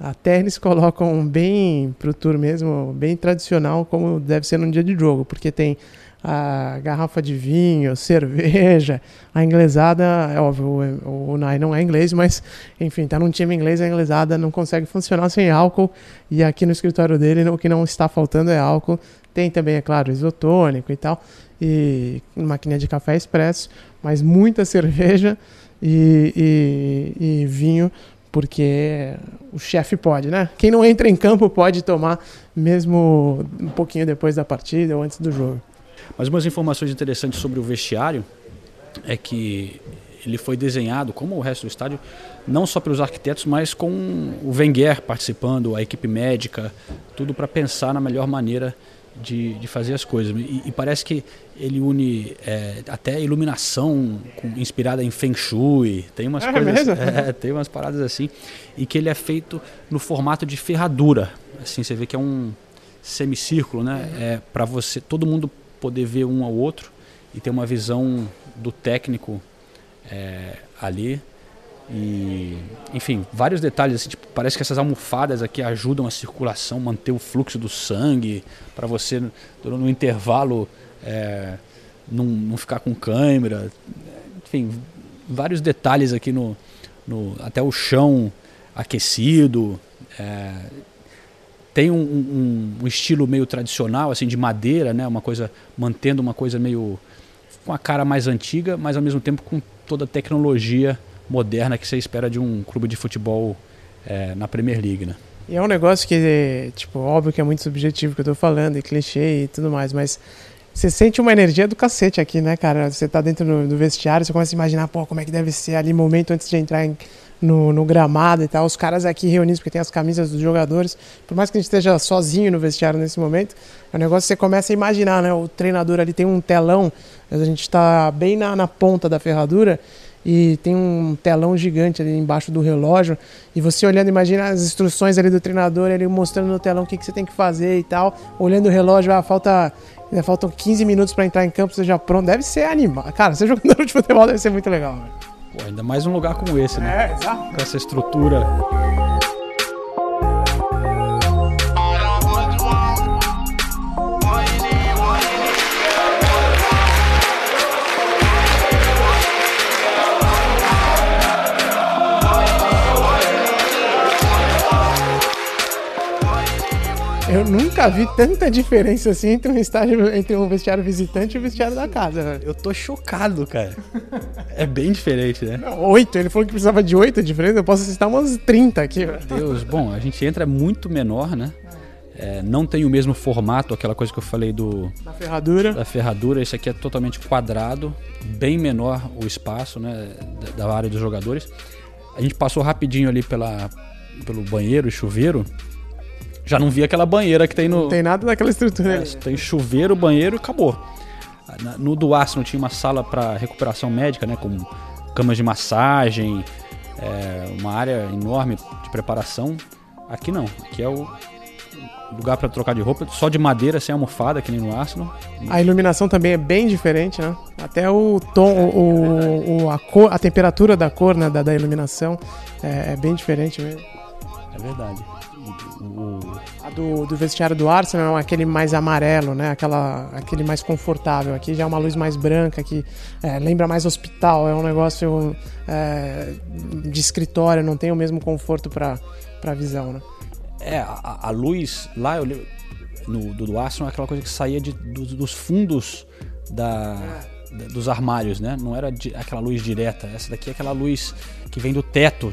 Até eles colocam bem pro tour mesmo, bem tradicional, como deve ser num dia de jogo, porque tem a garrafa de vinho, cerveja, a inglesada, é óbvio, o, Unai não é inglês, mas enfim, tá num time inglês, a inglesada não consegue funcionar sem álcool, e aqui no escritório dele o que não está faltando é álcool, tem também, é claro, isotônico e tal, e maquininha de café expresso, mas muita cerveja e, e, e vinho, porque o chefe pode, né? Quem não entra em campo pode tomar, mesmo um pouquinho depois da partida ou antes do jogo. Mas umas informações interessantes sobre o vestiário é que ele foi desenhado, como o resto do estádio, não só pelos arquitetos, mas com o Wenger participando, a equipe médica, tudo para pensar na melhor maneira de, de fazer as coisas. E, e parece que ele une é, até iluminação com, inspirada em Feng Shui, tem umas é coisas, é, tem umas paradas assim, e que ele é feito no formato de ferradura. Assim, você vê que é um semicírculo, né? É para você, todo mundo poder ver um ao outro e ter uma visão do técnico é, ali e, enfim, vários detalhes. Assim, tipo, parece que essas almofadas aqui ajudam a circulação, manter o fluxo do sangue, para você, no intervalo, é, não, não ficar com câimbra. Enfim, vários detalhes aqui no, no até o chão aquecido. É, tem um, um, um, estilo meio tradicional, assim, de madeira, né? Uma coisa mantendo uma coisa meio com a cara mais antiga, mas ao mesmo tempo com toda a tecnologia moderna que você espera de um clube de futebol é, na Premier League, né? E é um negócio que, tipo, óbvio que é muito subjetivo que eu tô falando, e clichê e tudo mais, mas você sente uma energia do cacete aqui, né, cara? Você tá dentro do, vestiário, você começa a imaginar, pô, como é que deve ser ali momento antes de entrar em, no, no, gramado e tal. Os caras aqui reunidos, porque tem as camisas dos jogadores. Por mais que a gente esteja sozinho no vestiário nesse momento, é um negócio que você começa a imaginar, né? O treinador ali tem um telão, a gente está bem na, na ponta da ferradura e tem um telão gigante ali embaixo do relógio e você olhando, imagina as instruções ali do treinador, ele mostrando no telão o que, que você tem que fazer e tal, olhando o relógio, ah, falta ainda faltam 15 minutos para entrar em campo, você já pronto, deve ser animal. Cara, ser jogador de futebol deve ser muito legal. Pô, ainda mais um lugar como esse, né? É, exato. Com essa estrutura. Eu nunca vi tanta diferença assim entre um estádio, entre um vestiário visitante e o um vestiário da casa, velho. Eu tô chocado, cara. É bem diferente, né? Oito, ele falou que precisava de oito diferentes, eu posso citar umas 30 aqui, velho. Deus, bom, a gente entra muito menor, né? É, não tem o mesmo formato, aquela coisa que eu falei do. Da ferradura. Da ferradura, esse aqui é totalmente quadrado, bem menor o espaço, né? Da, da área dos jogadores. A gente passou rapidinho ali pela, pelo banheiro e chuveiro já não vi aquela banheira que tem no. Não tem nada daquela estrutura. É, tem chuveiro, banheiro e acabou. No do Arsenal tinha uma sala para recuperação médica, né? Com camas de massagem, é, uma área enorme de preparação. Aqui não. Aqui é o lugar para trocar de roupa, só de madeira, sem almofada, que nem no Arsenal. A iluminação também é bem diferente, né? Até o tom, o, o a, cor, a temperatura da cor né, da, da iluminação é, é bem diferente mesmo. É verdade o... A do, do vestiário do Arsenal é aquele mais amarelo, né? Aquela, aquele mais confortável. Aqui já é uma luz mais branca, que é, lembra mais hospital. É um negócio é, de escritório, não tem o mesmo conforto para a visão, né? É, a, a luz lá, eu no, do, do Arsenal, é aquela coisa que saía de, do, dos fundos da, é. dos armários, né? Não era de, aquela luz direta. Essa daqui é aquela luz que vem do teto,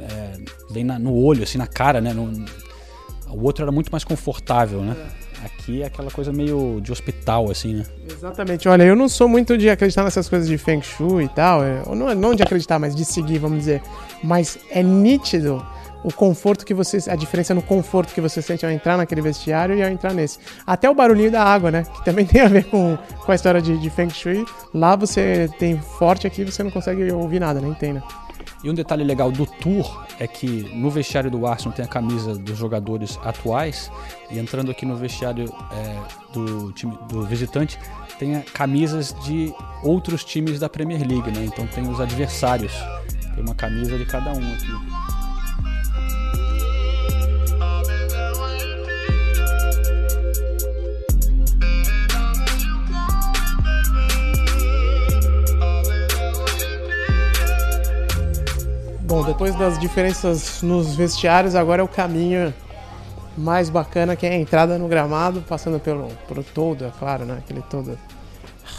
é, vem na, no olho, assim, na cara, né? No, o outro era muito mais confortável, né? Aqui é aquela coisa meio de hospital, assim, né? Exatamente. Olha, eu não sou muito de acreditar nessas coisas de Feng Shui e tal. É, ou não, não de acreditar, mas de seguir, vamos dizer. Mas é nítido o conforto que você. A diferença no conforto que você sente ao entrar naquele vestiário e ao entrar nesse. Até o barulhinho da água, né? Que também tem a ver com, com a história de, de Feng Shui. Lá você tem forte, aqui você não consegue ouvir nada, nem tem, né? E um detalhe legal do tour é que no vestiário do Arsenal tem a camisa dos jogadores atuais e entrando aqui no vestiário é, do time do visitante tem camisas de outros times da Premier League, né? Então tem os adversários, tem uma camisa de cada um aqui. Bom, depois das diferenças nos vestiários, agora é o caminho mais bacana que é a entrada no gramado, passando pelo, pelo todo, é claro, né? Aquele todo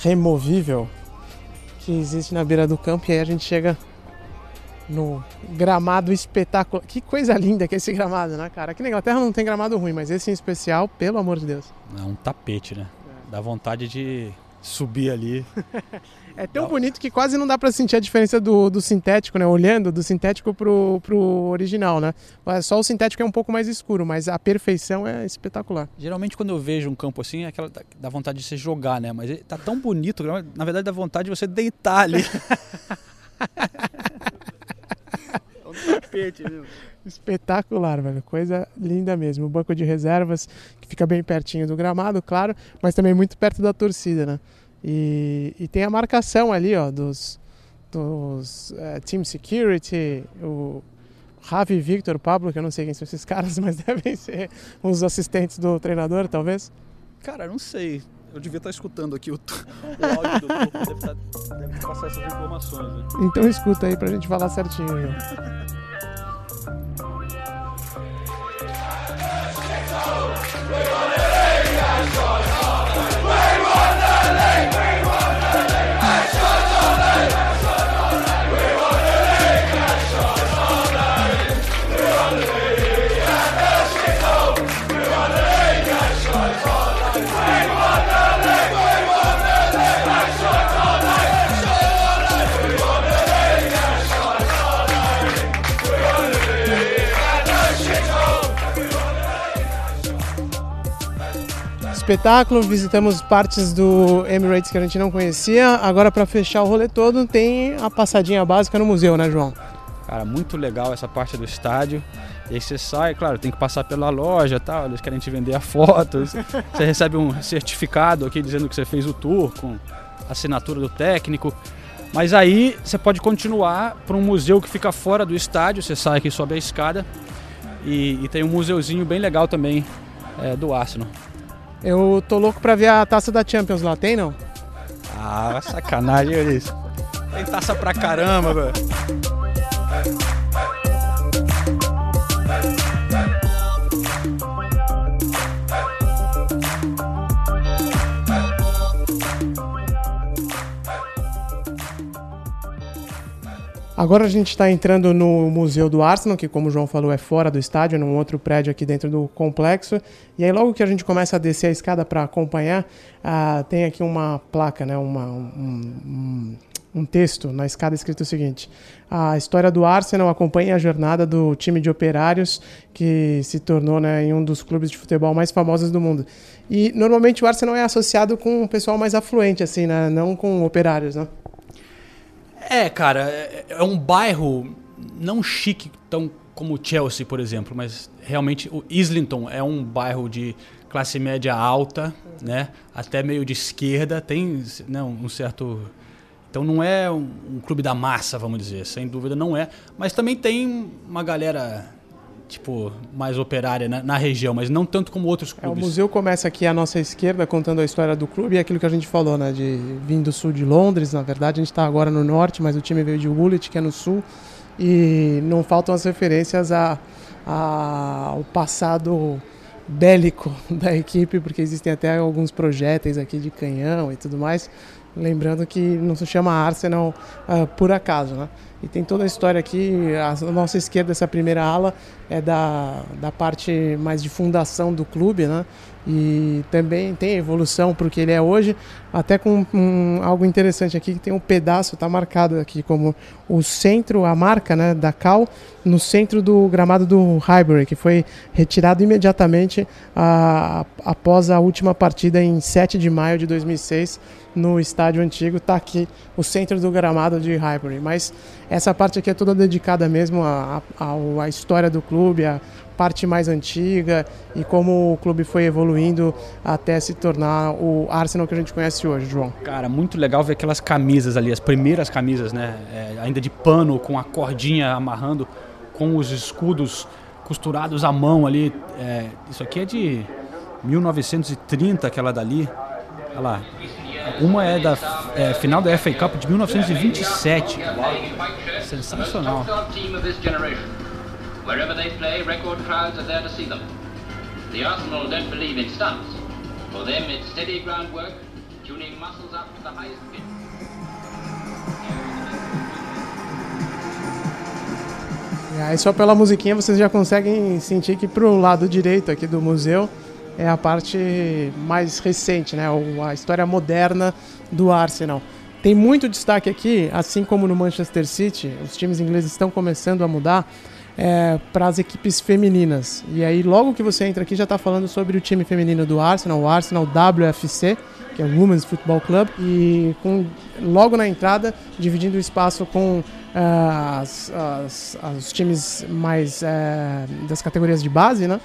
removível que existe na beira do campo e aí a gente chega no gramado espetacular. Que coisa linda que é esse gramado, né, cara? Aqui na Inglaterra não tem gramado ruim, mas esse em especial, pelo amor de Deus. É um tapete, né? Dá vontade de subir ali. É tão bonito que quase não dá para sentir a diferença do, do sintético, né? Olhando do sintético pro, pro original, né? Só o sintético é um pouco mais escuro, mas a perfeição é espetacular. Geralmente quando eu vejo um campo assim, é aquela dá vontade de se jogar, né? Mas tá tão bonito, na verdade dá vontade de você deitar ali. é um tapete, viu? Espetacular, velho. Coisa linda mesmo. O banco de reservas que fica bem pertinho do gramado, claro, mas também muito perto da torcida, né? E, e tem a marcação ali, ó, dos, dos uh, Team Security, o Ravi Victor, Pablo, que eu não sei quem são esses caras, mas devem ser os assistentes do treinador, talvez. Cara, não sei. Eu devia estar escutando aqui o, o áudio do grupo, deve, estar, deve passar essas informações. Né? Então escuta aí pra gente falar certinho. Né? espetáculo, visitamos partes do Emirates que a gente não conhecia. Agora, para fechar o rolê todo, tem a passadinha básica no museu, né, João? Cara, muito legal essa parte do estádio. E aí você sai, claro, tem que passar pela loja tal, eles querem te vender a foto. Você recebe um certificado aqui dizendo que você fez o tour com assinatura do técnico. Mas aí você pode continuar para um museu que fica fora do estádio, você sai aqui, sobe a escada e, e tem um museuzinho bem legal também é, do Arsenal. Eu tô louco pra ver a taça da Champions lá, tem não? Ah, sacanagem, Elis. Tem taça pra caramba, velho. Agora a gente está entrando no Museu do Arsenal, que como o João falou é fora do estádio, num outro prédio aqui dentro do complexo. E aí logo que a gente começa a descer a escada para acompanhar, uh, tem aqui uma placa, né, uma, um, um, um, texto na escada escrito o seguinte: a história do Arsenal acompanha a jornada do time de operários que se tornou né, em um dos clubes de futebol mais famosos do mundo. E normalmente o Arsenal é associado com o pessoal mais afluente, assim, né, não com operários, né? É, cara, é, é um bairro não chique tão como Chelsea, por exemplo, mas realmente o Islington é um bairro de classe média alta, né? Até meio de esquerda, tem né, um certo então não é um, um, clube da massa, vamos dizer, sem dúvida não é, mas também tem uma galera tipo, mais operária na, na, região, mas não tanto como outros clubes. É, o museu começa aqui à nossa esquerda, contando a história do clube, e é aquilo que a gente falou, né, de vir do sul de Londres, na verdade a gente está agora no norte, mas o time veio de Woolwich, que é no sul, e não faltam as referências a, a, ao passado bélico da equipe, porque existem até alguns projéteis aqui de canhão e tudo mais, lembrando que não se chama Arsenal uh, por acaso, né? E tem toda a história aqui, a nossa esquerda, essa primeira ala, é da, da parte mais de fundação do clube, né? E também tem evolução para o que ele é hoje, até com um, algo interessante aqui, que tem um pedaço, está marcado aqui como o centro, a marca né, da Cal, no centro do gramado do Highbury, que foi retirado imediatamente a, após a última partida em 7 de maio de 2006, no estádio antigo, está aqui o centro do gramado de Highbury. Mas essa parte aqui é toda dedicada mesmo à, à, história do clube, à parte mais antiga e como o clube foi evoluindo até se tornar o Arsenal que a gente conhece hoje, João. Cara, muito legal ver aquelas camisas ali, as primeiras camisas, né? É, ainda de pano, com a cordinha amarrando, com os escudos costurados à mão ali. É, isso aqui é de 1930, aquela dali. Olha lá, uma é da é, final da FA Cup de 1927. Sensacional. Wherever they play, record crowds are there to see them. The Arsenal don't believe in stunts. For them, it's steady groundwork, tuning muscles up to the highest pitch. aí só pela musiquinha vocês já conseguem sentir que pro lado direito aqui do museu é a parte mais recente, né? a história moderna do Arsenal. Tem muito destaque aqui, assim como no Manchester City, os times ingleses estão começando a mudar é, para as equipes femininas. E aí, logo que você entra aqui, já está falando sobre o time feminino do Arsenal, o Arsenal WFC, que é o Women's Football Club, e com, logo na entrada, dividindo o espaço com uh, as, as, os times mais uh, das categorias de base, né?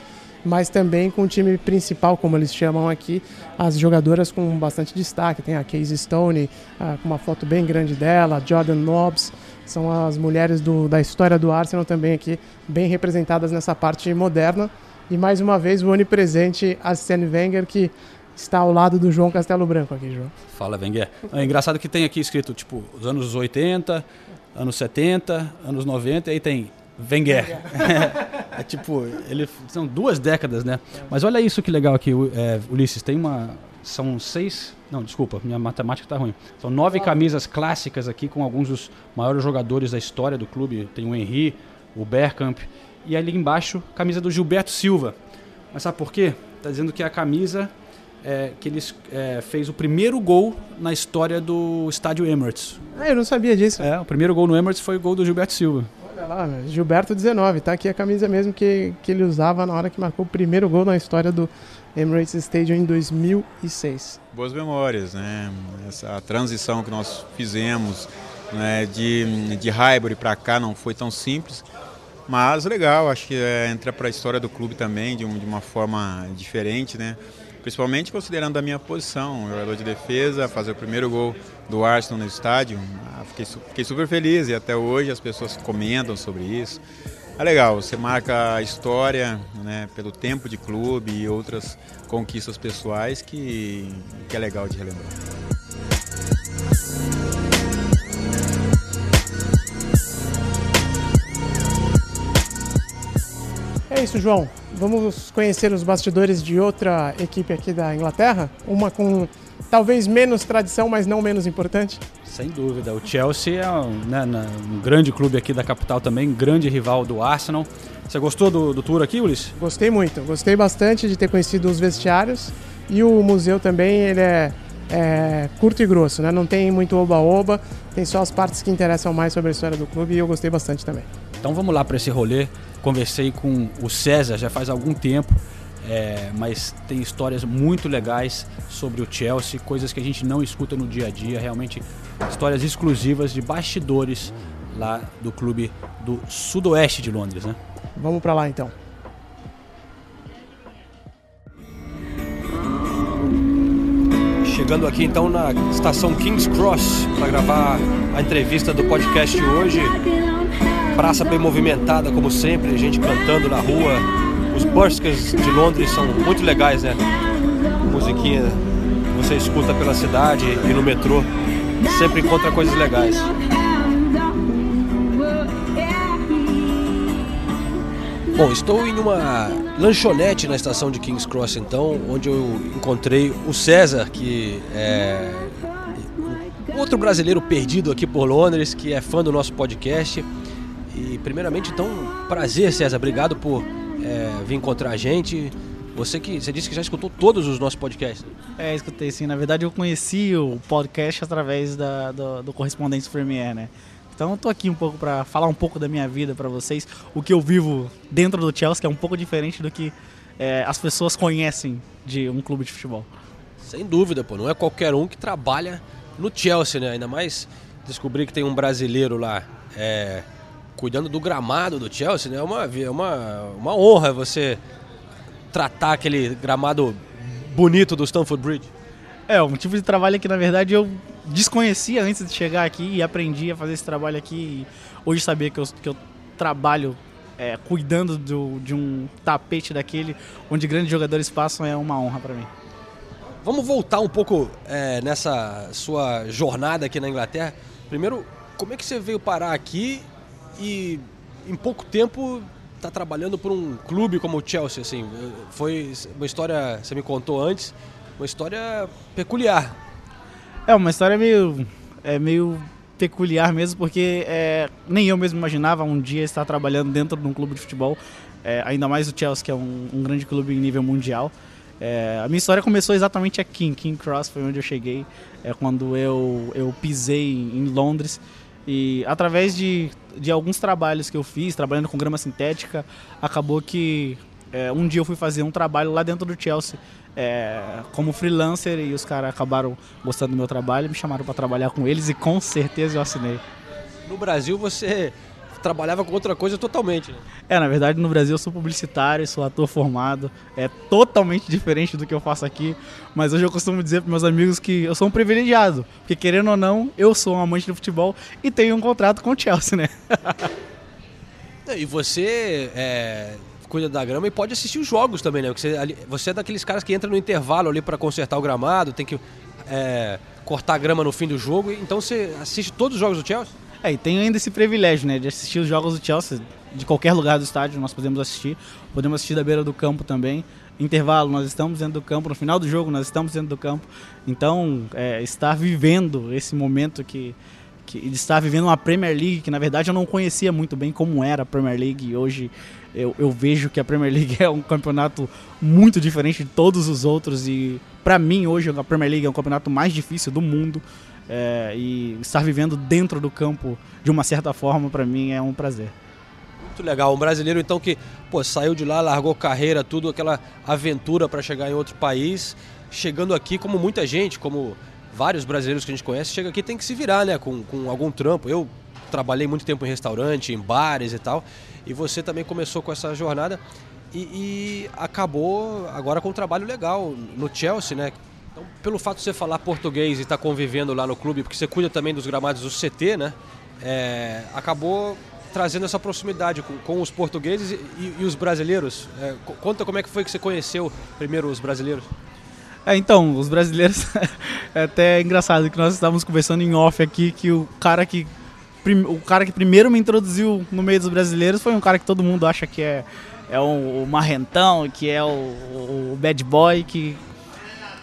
mas também com o time principal, como eles chamam aqui, as jogadoras com bastante destaque. Tem a Casey Stone, uh, com uma foto bem grande dela, Jordan Nobbs, são as mulheres do, da história do Arsenal também aqui, bem representadas nessa parte moderna. E mais uma vez o onipresente Arsene Wenger, que está ao lado do João Castelo Branco aqui, João. Fala, Wenger. É engraçado que tem aqui escrito, tipo, os anos 80, anos 70, anos 90, e aí tem Wenger. é, tipo, ele são duas décadas, né? Mas olha isso que legal aqui, é, Ulisses. Tem uma. São seis. Não, desculpa, minha matemática está ruim. São nove camisas clássicas aqui com alguns dos maiores jogadores da história do clube. Tem o Henry, o Bergkamp. E ali embaixo, camisa do Gilberto Silva. Mas sabe por quê? Está dizendo que é a camisa é, que ele é, fez o primeiro gol na história do estádio Emirates. Ah, eu não sabia disso. É, o primeiro gol no Emirates foi o gol do Gilberto Silva. Olha lá, Gilberto 19, tá aqui a camisa mesmo que, que ele usava na hora que marcou o primeiro gol na história do Emirates Stadium em 2006. Boas memórias, né? Essa transição que nós fizemos né, de, de Highbury para cá não foi tão simples, mas legal, acho que é, entra para a história do clube também de, um, de uma forma diferente, né? Principalmente considerando a minha posição, jogador de defesa, fazer o primeiro gol do Arsenal no estádio, ah, fiquei, fiquei super feliz e até hoje as pessoas comentam sobre isso. É legal, você marca a história né, pelo tempo de clube e outras conquistas pessoais que, que é legal de relembrar. É isso, João. Vamos conhecer os bastidores de outra equipe aqui da Inglaterra, uma com talvez menos tradição, mas não menos importante. Sem dúvida. O Chelsea é um, né, um grande clube aqui da capital também, grande rival do Arsenal. Você gostou do, do tour aqui, Ulisses? Gostei muito. Gostei bastante de ter conhecido os vestiários e o museu também, ele é, é curto e grosso, né? Não tem muito oba-oba, tem só as partes que interessam mais sobre a história do clube e eu gostei bastante também. Então vamos lá para esse rolê. Conversei com o César já faz algum tempo. É, mas tem histórias muito legais sobre o Chelsea, coisas que a gente não escuta no dia a dia, realmente histórias exclusivas de bastidores lá do clube do sudoeste de Londres, né? Vamos para lá então. Chegando aqui então na estação King's Cross para gravar a entrevista do podcast de hoje. Praça bem movimentada como sempre, gente cantando na rua, os buskers de Londres são muito legais, né? Musiquinha você escuta pela cidade e no metrô, sempre encontra coisas legais. Bom, estou em uma lanchonete na estação de King's Cross, então, onde eu encontrei o César, que é outro brasileiro perdido aqui por Londres, que é fã do nosso podcast. E primeiramente, então, prazer, César, obrigado por é, vir encontrar a gente. Você que você disse que já escutou todos os nossos podcasts. É, escutei sim. Na verdade, eu conheci o podcast através da, do, do Correspondentes Premier, né? Então eu tô aqui um pouco para falar um pouco da minha vida para vocês, o que eu vivo dentro do Chelsea, que é um pouco diferente do que é, as pessoas conhecem de um clube de futebol. Sem dúvida, pô. Não é qualquer um que trabalha no Chelsea, né? Ainda mais descobrir que tem um brasileiro lá. É, cuidando do gramado do Chelsea, né? É uma, é uma, uma honra você tratar aquele gramado bonito do Stamford Bridge. É, um tipo de trabalho que na verdade eu desconhecia antes de chegar aqui e aprendi a fazer esse trabalho aqui. E hoje saber que eu, que eu trabalho é, cuidando do, de um tapete daquele onde grandes jogadores passam é uma honra para mim. Vamos voltar um pouco é, nessa sua jornada aqui na Inglaterra. Primeiro, como é que você veio parar aqui e em pouco tempo está trabalhando por um clube como o Chelsea, assim, foi uma história, você me contou antes, uma história peculiar. É uma história meio, é meio peculiar mesmo, porque é, nem eu mesmo imaginava um dia estar trabalhando dentro de um clube de futebol, é, ainda mais o Chelsea, que é um, um grande clube em nível mundial. É, a minha história começou exatamente aqui, em King Cross, foi onde eu cheguei, é, quando eu, eu pisei em Londres. E através de, de alguns trabalhos que eu fiz, trabalhando com grama sintética, acabou que é, um dia eu fui fazer um trabalho lá dentro do Chelsea é, como freelancer e os caras acabaram gostando do meu trabalho, me chamaram para trabalhar com eles e com certeza eu assinei. No Brasil você trabalhava com outra coisa totalmente. Né? É, na verdade no Brasil eu sou publicitário, sou ator formado, é totalmente diferente do que eu faço aqui, mas hoje eu costumo dizer para meus amigos que eu sou um privilegiado, porque querendo ou não, eu sou um amante do futebol e tenho um contrato com o Chelsea, né? e você é, cuida da grama e pode assistir os jogos também, né? Porque você, você é daqueles caras que entra no intervalo ali para consertar o gramado, tem que é, cortar a grama no fim do jogo, então você assiste todos os jogos do Chelsea? É, e tem ainda esse privilégio, né, de assistir os jogos do Chelsea de qualquer lugar do estádio, nós podemos assistir. Podemos assistir da beira do campo também. Intervalo, nós estamos dentro do campo. No final do jogo, nós estamos dentro do campo. Então, é, estar vivendo esse momento que, que de estar vivendo uma Premier League, que na verdade eu não conhecia muito bem como era a Premier League, e hoje eu, eu vejo que a Premier League é um campeonato muito diferente de todos os outros, e para mim hoje a Premier League é o campeonato mais difícil do mundo. É, e estar vivendo dentro do campo de uma certa forma, para mim, é um prazer. Muito legal, um brasileiro então que pô, saiu de lá, largou carreira, tudo, aquela aventura para chegar em outro país, chegando aqui como muita gente, como vários brasileiros que a gente conhece, chega aqui tem que se virar, né, com, com algum trampo. Eu trabalhei muito tempo em restaurante, em bares e tal, e você também começou com essa jornada e, e acabou agora com um trabalho legal no Chelsea, né? Então, pelo fato de você falar português e estar tá convivendo lá no clube, porque você cuida também dos gramados do CT, né? É, acabou trazendo essa proximidade com, com os portugueses e, e os brasileiros. É, conta como é que foi que você conheceu primeiro os brasileiros. É, então, os brasileiros. é até engraçado que nós estávamos conversando em off aqui que o cara que. O cara que primeiro me introduziu no meio dos brasileiros foi um cara que todo mundo acha que é, é o, o marrentão, que é o, o bad boy, que,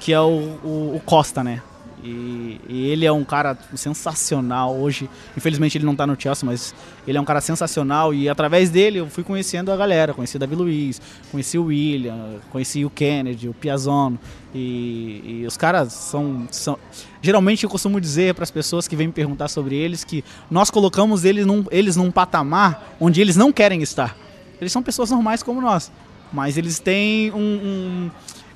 que é o, o, o Costa, né? E, e, ele é um cara sensacional hoje. Infelizmente ele não está no Chelsea, mas ele é um cara sensacional. E através dele eu fui conhecendo a galera. Conheci o Davi Luiz, conheci o William, conheci o Kennedy, o Piazzono. E, e os caras são, são. Geralmente eu costumo dizer para as pessoas que vêm me perguntar sobre eles que nós colocamos eles num, eles num patamar onde eles não querem estar. Eles são pessoas normais como nós, mas eles têm um. um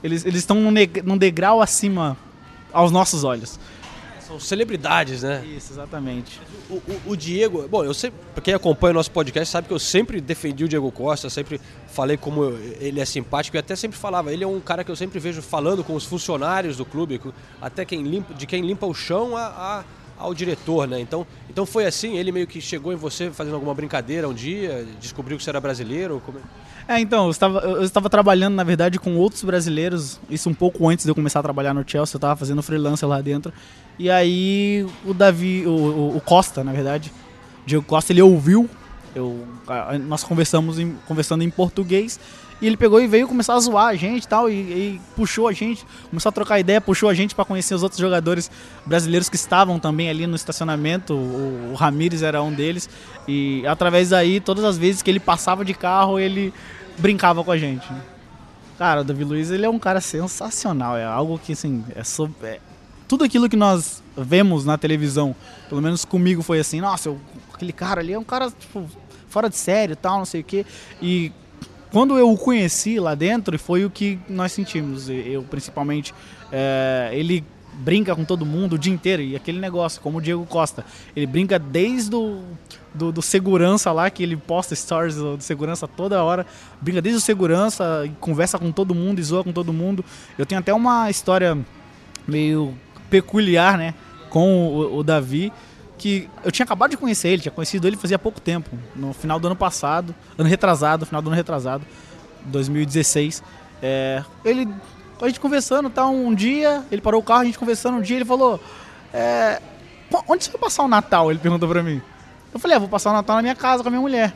eles, estão num, num degrau acima aos nossos olhos. São celebridades, né? Isso, exatamente. O, o, o, Diego, bom, eu sempre, quem acompanha o nosso podcast sabe que eu sempre defendi o Diego Costa, sempre falei como ele é simpático e até sempre falava, ele é um cara que eu sempre vejo falando com os funcionários do clube, até quem limpa, de quem limpa o chão a, a, ao diretor, né? Então, então foi assim, ele meio que chegou em você fazendo alguma brincadeira um dia, descobriu que você era brasileiro, como... É, então, eu estava, eu estava trabalhando, na verdade, com outros brasileiros, isso um pouco antes de eu começar a trabalhar no Chelsea, eu estava fazendo freelancer lá dentro. E aí o Davi, o, o, Costa, na verdade, Diego Costa, ele ouviu, eu, nós conversamos em, conversando em português, e ele pegou e veio começar a zoar a gente e tal, e, puxou a gente, começou a trocar ideia, puxou a gente para conhecer os outros jogadores brasileiros que estavam também ali no estacionamento. O, o Ramires era um deles. E através daí, todas as vezes que ele passava de carro, ele brincava com a gente. Cara, o Davi Luiz ele é um cara sensacional. É algo que, assim, é, sobre, é tudo aquilo que nós vemos na televisão, pelo menos comigo foi assim, nossa, eu, aquele cara ali é um cara, tipo, fora de sério tal, não sei o quê. E quando eu o conheci lá dentro, foi o que nós sentimos. Eu, principalmente, é, ele brinca com todo mundo o dia inteiro. E aquele negócio, como o Diego Costa, ele brinca desde o do, do, segurança lá, que ele posta stories do, segurança toda hora. Brinca desde o segurança, conversa com todo mundo zoa com todo mundo. Eu tenho até uma história meio peculiar, né? Com o, o Davi, que eu tinha acabado de conhecer ele, tinha conhecido ele fazia pouco tempo, no final do ano passado, ano retrasado, final do ano retrasado, 2016. É, ele, a gente conversando, tá, um dia, ele parou o carro, a gente conversando um dia, ele falou: é, Onde você vai passar o Natal? Ele perguntou pra mim. Eu falei, ah, vou passar o Natal na minha casa com a minha mulher.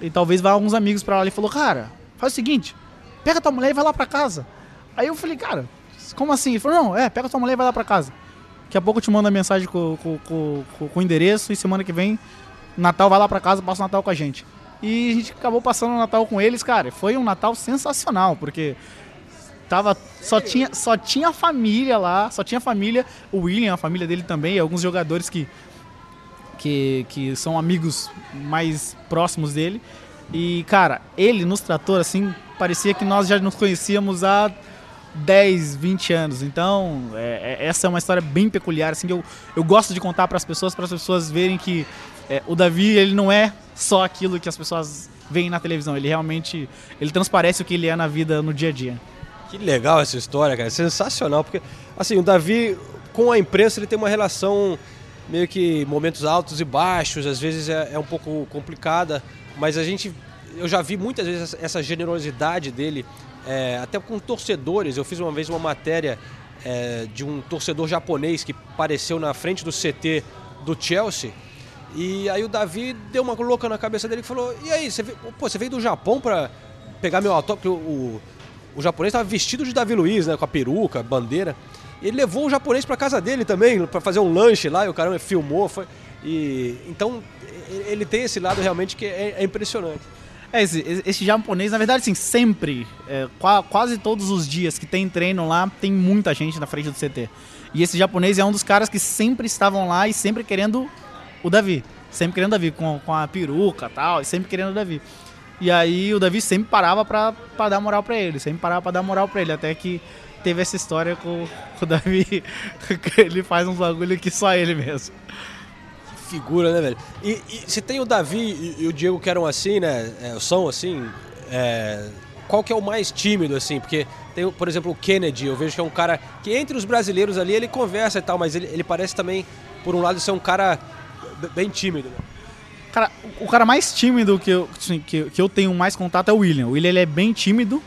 E talvez vá alguns amigos pra lá. Ele falou, cara, faz o seguinte, pega tua mulher e vai lá pra casa. Aí eu falei, cara, como assim? Ele falou, não, é, pega tua mulher e vai lá pra casa. Daqui a pouco eu te mando a mensagem com, com, com, com, o endereço e semana que vem, Natal vai lá pra casa, passa o Natal com a gente. E a gente acabou passando o Natal com eles, cara. Foi um Natal sensacional, porque tava só tinha só tinha família lá, só tinha família, o William, a família dele também, e alguns jogadores que que, que são amigos mais próximos dele. E, cara, ele nos tratou assim, parecia que nós já nos conhecíamos há 10, 20 anos. Então, é, é, essa é uma história bem peculiar, assim, que eu, eu gosto de contar para as pessoas, para as pessoas verem que é, o Davi, ele não é só aquilo que as pessoas veem na televisão, ele realmente, ele transparece o que ele é na vida, no dia a dia. Que legal essa história, cara, sensacional, porque, assim, o Davi, com a imprensa, ele tem uma relação meio que momentos altos e baixos, às vezes é, é um pouco complicada, mas a gente, eu já vi muitas vezes essa generosidade dele, é, até com torcedores. Eu fiz uma vez uma matéria é, de um torcedor japonês que apareceu na frente do CT do Chelsea. E aí o Davi deu uma louca na cabeça dele e falou: E aí, você veio, pô, você veio do Japão para pegar meu autógrafo? O, o, japonês estava vestido de Davi Luiz, né, com a peruca, bandeira. Ele levou o japonês para casa dele também, para fazer um lanche lá, e o caramba filmou. Foi, e, então, ele tem esse lado realmente que é, é impressionante. É, esse, esse, japonês, na verdade, assim, sempre, é, quase todos os dias que tem treino lá, tem muita gente na frente do CT. E esse japonês é um dos caras que sempre estavam lá e sempre querendo o Davi. Sempre querendo o Davi, com, com a peruca e tal, sempre querendo o Davi. E aí o Davi sempre parava pra, pra dar moral pra ele, sempre parava pra dar moral pra ele, até que teve essa história com, com o Davi, que ele faz uns bagulho que só ele mesmo. Figura, né, velho? E, e se tem o Davi e, e o Diego que eram assim, né? É, são assim. é, qual que é o mais tímido, assim? Porque tem, por exemplo, o Kennedy, eu vejo que é um cara que entre os brasileiros ali ele conversa e tal, mas ele, ele parece também, por um lado, ser um cara bem tímido, né? Cara, o cara mais tímido que eu, assim, que, que eu tenho mais contato é o William. O William ele é bem tímido.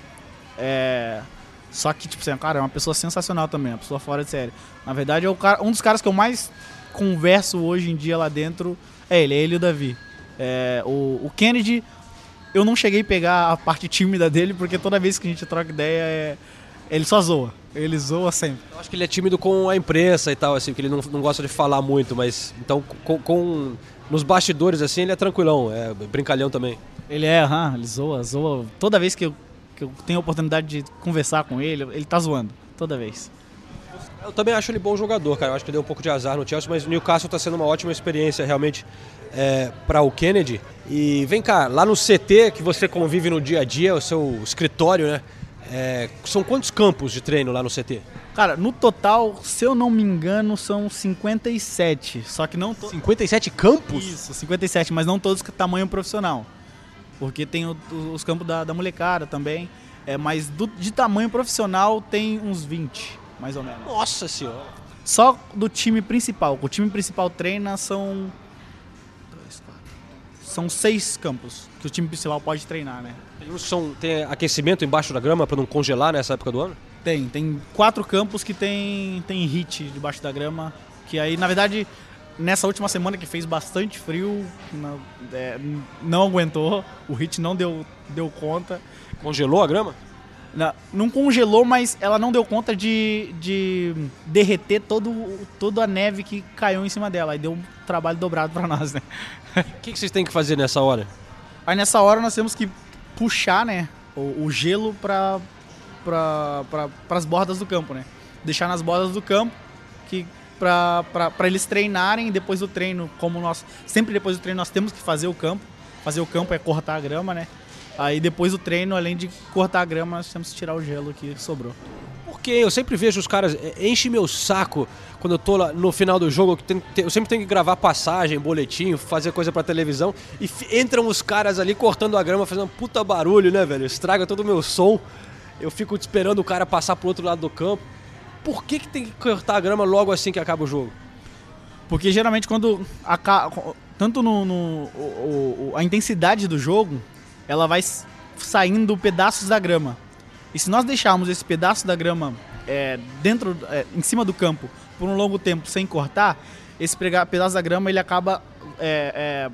É... Só que, tipo assim, cara, é uma pessoa sensacional também, uma pessoa fora de série. Na verdade, é o cara, um dos caras que eu mais converso hoje em dia lá dentro é ele, é ele e o Davi. É, o, o Kennedy, eu não cheguei a pegar a parte tímida dele, porque toda vez que a gente troca ideia, é, ele só zoa. Ele zoa sempre. Eu acho que ele é tímido com a imprensa e tal, assim, que ele não, não gosta de falar muito, mas então com, com- nos bastidores assim ele é tranquilão, é brincalhão também. Ele é, aham, ele zoa, zoa. Toda vez que eu, que eu tenho a oportunidade de conversar com ele, ele tá zoando. Toda vez. Eu também acho ele bom jogador, cara. Eu acho que deu um pouco de azar no Chelsea, mas o Newcastle está sendo uma ótima experiência realmente é, para o Kennedy. E vem cá, lá no CT que você convive no dia a dia, o seu escritório, né? É, são quantos campos de treino lá no CT? Cara, no total, se eu não me engano, são 57. Só que não todos. 57 campos? Isso, 57, mas não todos com tamanho profissional. Porque tem o- os campos da, da molecada também. É, mas do- de tamanho profissional tem uns 20, mais ou menos. Nossa senhora. Só do time principal. O time principal treina são. São seis campos que o time principal pode treinar, né? São, tem aquecimento embaixo da grama para não congelar nessa época do ano? Tem, tem quatro campos que tem, tem hit debaixo da grama. Que aí, na verdade, nessa última semana que fez bastante frio, não, é, não aguentou. O hit não deu, deu conta. Congelou a grama? Na- Não congelou, mas ela não deu conta de, de derreter todo, toda a neve que caiu em cima dela. Aí deu trabalho dobrado pra nós, né? O que, que vocês têm que fazer nessa hora? Aí nessa hora nós temos que puxar, né, o, o gelo para pra, pra, pras bordas do campo, né? Deixar nas bordas do campo que pra eles treinarem e depois do treino, como nós sempre depois do treino nós temos que fazer o campo. Fazer o campo é cortar a grama, né? Aí depois do treino, além de cortar a grama, nós temos que tirar o gelo que sobrou. Porque eu sempre vejo os caras, é, enche meu saco quando eu tô lá no final do jogo, eu sempre tenho que gravar passagem, boletim, fazer coisa pra televisão, e entram os caras ali cortando a grama, fazendo um puta barulho, né, velho? Estraga todo o meu som. Eu fico esperando o cara passar pro outro lado do campo. Por que, que tem que cortar a grama logo assim que acaba o jogo? Porque geralmente quando a, tanto no, no- o- o- a intensidade do jogo, ela vai saindo pedaços da grama. E se nós deixarmos esse pedaço da grama é, dentro, é, em cima do campo por um longo tempo sem cortar, esse pedaço da grama ele acaba é, é,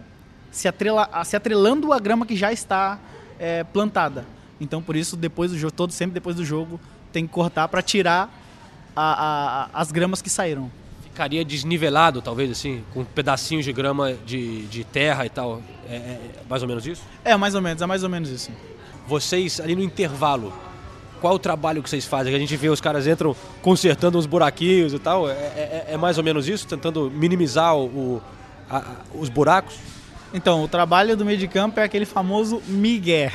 se, atrela- se atrelando à grama que já está é, plantada. Então por isso depois do jogo, todo sempre depois do jogo tem que cortar para tirar a- a- as gramas que saíram. Ficaria desnivelado, talvez assim, com pedacinhos de grama de, de terra e tal. É, é mais ou menos isso? É, mais ou menos, é mais ou menos isso. Vocês, ali no intervalo, qual o trabalho que vocês fazem? A gente vê os caras entram consertando uns buraquinhos e tal. É, é- é mais ou menos isso? Tentando minimizar o, a- os buracos? Então, o trabalho do meio de campo é aquele famoso migué.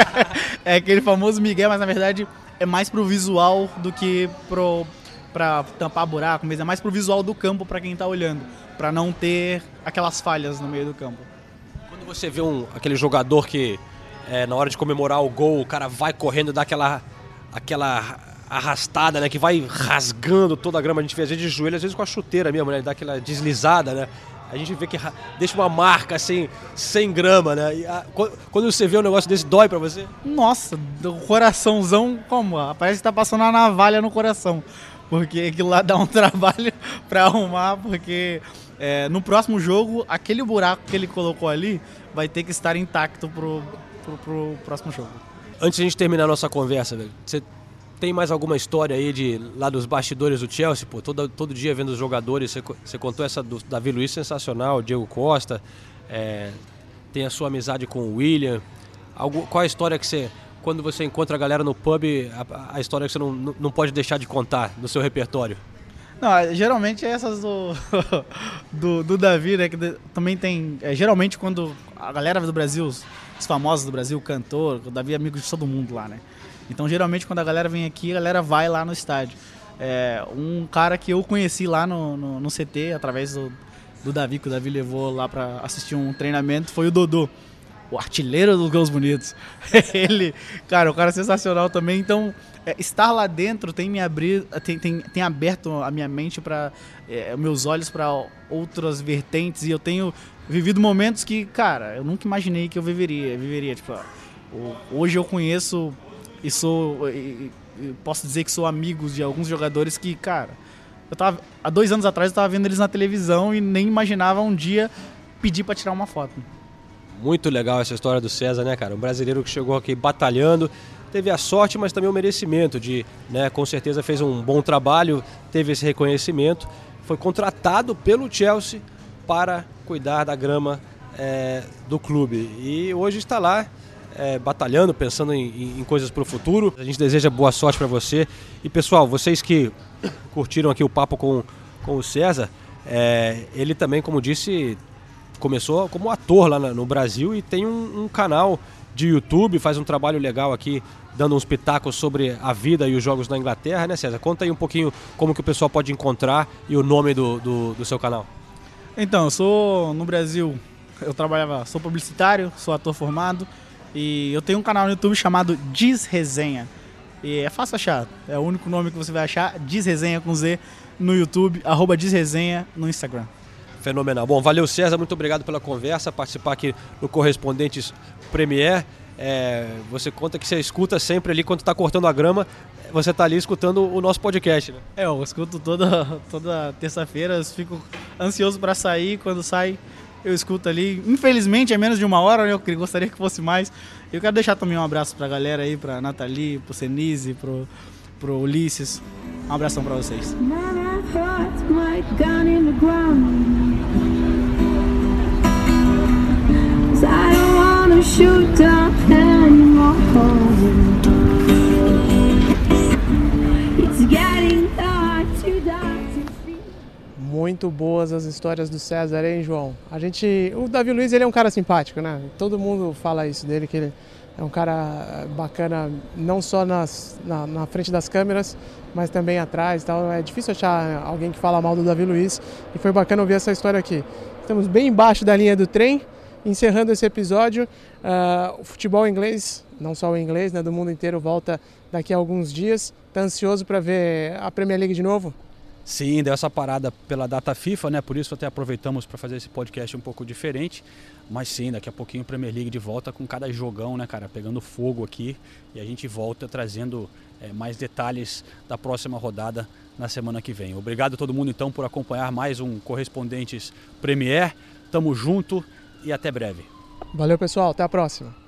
é aquele famoso migué, mas na verdade é mais pro visual do que pro pra tampar buraco, mas é mais pro visual do campo para quem tá olhando, para não ter aquelas falhas no meio do campo. Quando você vê um, aquele jogador que, é, na hora de comemorar o gol, o cara vai correndo, dá aquela, aquela arrastada, né? Que vai rasgando toda a grama. A gente vê às vezes de joelho, às vezes com a chuteira mesmo, né? Ele dá aquela deslizada, né? A gente vê que deixa uma marca assim, sem grama, né? A- qu- quando você vê um negócio desse, dói pra você? Nossa, do coraçãozão, como? Parece que tá passando uma navalha no coração. Porque aquilo lá dá um trabalho pra arrumar, porque é, no próximo jogo, aquele buraco que ele colocou ali vai ter que estar intacto pro, pro, pro próximo jogo. Antes de a gente terminar a nossa conversa, velho, você tem mais alguma história aí de lá dos bastidores do Chelsea? Pô, todo, todo dia vendo os jogadores, você, você contou essa do Davi Luiz sensacional, Diego Costa, é, tem a sua amizade com o William. Algu- qual a história que você, quando você encontra a galera no pub, a, a história que você não, não- pode deixar de contar no seu repertório? Não, geralmente é essas do, do, do Davi, né? Que também tem. É, geralmente quando a galera do Brasil, os, os famosos do Brasil, cantor, o Davi é amigo de todo mundo lá, né? Então geralmente quando a galera vem aqui, a galera vai lá no estádio. É, um cara que eu conheci lá no, no, no CT, através do, do Davi, que o Davi levou lá para assistir um treinamento, foi o Dodô o artilheiro dos gols bonitos. Ele, cara, o cara é sensacional também. Então, é, estar lá dentro tem me abrir, tem, tem, tem aberto a minha mente para é, meus olhos para outras vertentes e eu tenho vivido momentos que, cara, eu nunca imaginei que eu viveria, viveria, tipo, hoje eu conheço e sou e, e posso dizer que sou amigo de alguns jogadores que, cara, eu tava há dois anos atrás eu tava vendo eles na televisão e nem imaginava um dia pedir para tirar uma foto. Muito legal essa história do César, né, cara? Um brasileiro que chegou aqui batalhando, teve a sorte, mas também o merecimento de, né, com certeza fez um bom trabalho, teve esse reconhecimento, foi contratado pelo Chelsea para cuidar da grama é, do clube e hoje está lá é, batalhando, pensando em, em coisas para o futuro. A gente deseja boa sorte para você e pessoal, vocês que curtiram aqui o papo com, com o César, é, ele também, como disse, começou como ator lá no Brasil e tem um, um canal de YouTube, faz um trabalho legal aqui, dando uns pitacos sobre a vida e os jogos na Inglaterra, né, César? Conta aí um pouquinho como que o pessoal pode encontrar e o nome do, do, do seu canal. Então, eu sou no Brasil, eu trabalhava, sou publicitário, sou ator formado e eu tenho um canal no YouTube chamado Desresenha. E é fácil achar, é o único nome que você vai achar, Desresenha com Z no YouTube, arroba Desresenha no Instagram. Fenomenal. Bom, valeu César, muito obrigado pela conversa, participar aqui no Correspondentes Premier. É, você conta que você escuta sempre ali quando está cortando a grama, você está ali escutando o nosso podcast, né? É, eu escuto toda, toda terça-feira, fico ansioso para sair, quando sai eu escuto ali. Infelizmente é menos de uma hora, né? Eu gostaria que fosse mais. Eu quero deixar também um abraço para a galera aí, para Nathalie, para Senise, para pro Ulisses. Um abração para vocês. Muito boas as histórias do César, hein, João? A gente, o Davi Luiz, ele é um cara simpático, né? Todo mundo fala isso dele, que ele é um cara bacana não só nas, na, na, frente das câmeras, mas também atrás. Tal. É difícil achar alguém que fala mal do Davi Luiz e foi bacana ouvir essa história aqui. Estamos bem embaixo da linha do trem, encerrando esse episódio. Uh, o futebol inglês, não só o inglês, né, do mundo inteiro, volta daqui a alguns dias. Está ansioso para ver a Premier League de novo? Sim, deu essa parada pela data FIFA, né? Por isso até aproveitamos para fazer esse podcast um pouco diferente. Mas sim, daqui a pouquinho o Premier League de volta com cada jogão, né, cara? Pegando fogo aqui. E a gente volta trazendo é, mais detalhes da próxima rodada na semana que vem. Obrigado a todo mundo então por acompanhar mais um Correspondentes Premier. Tamo junto e até breve. Valeu, pessoal. Até a próxima.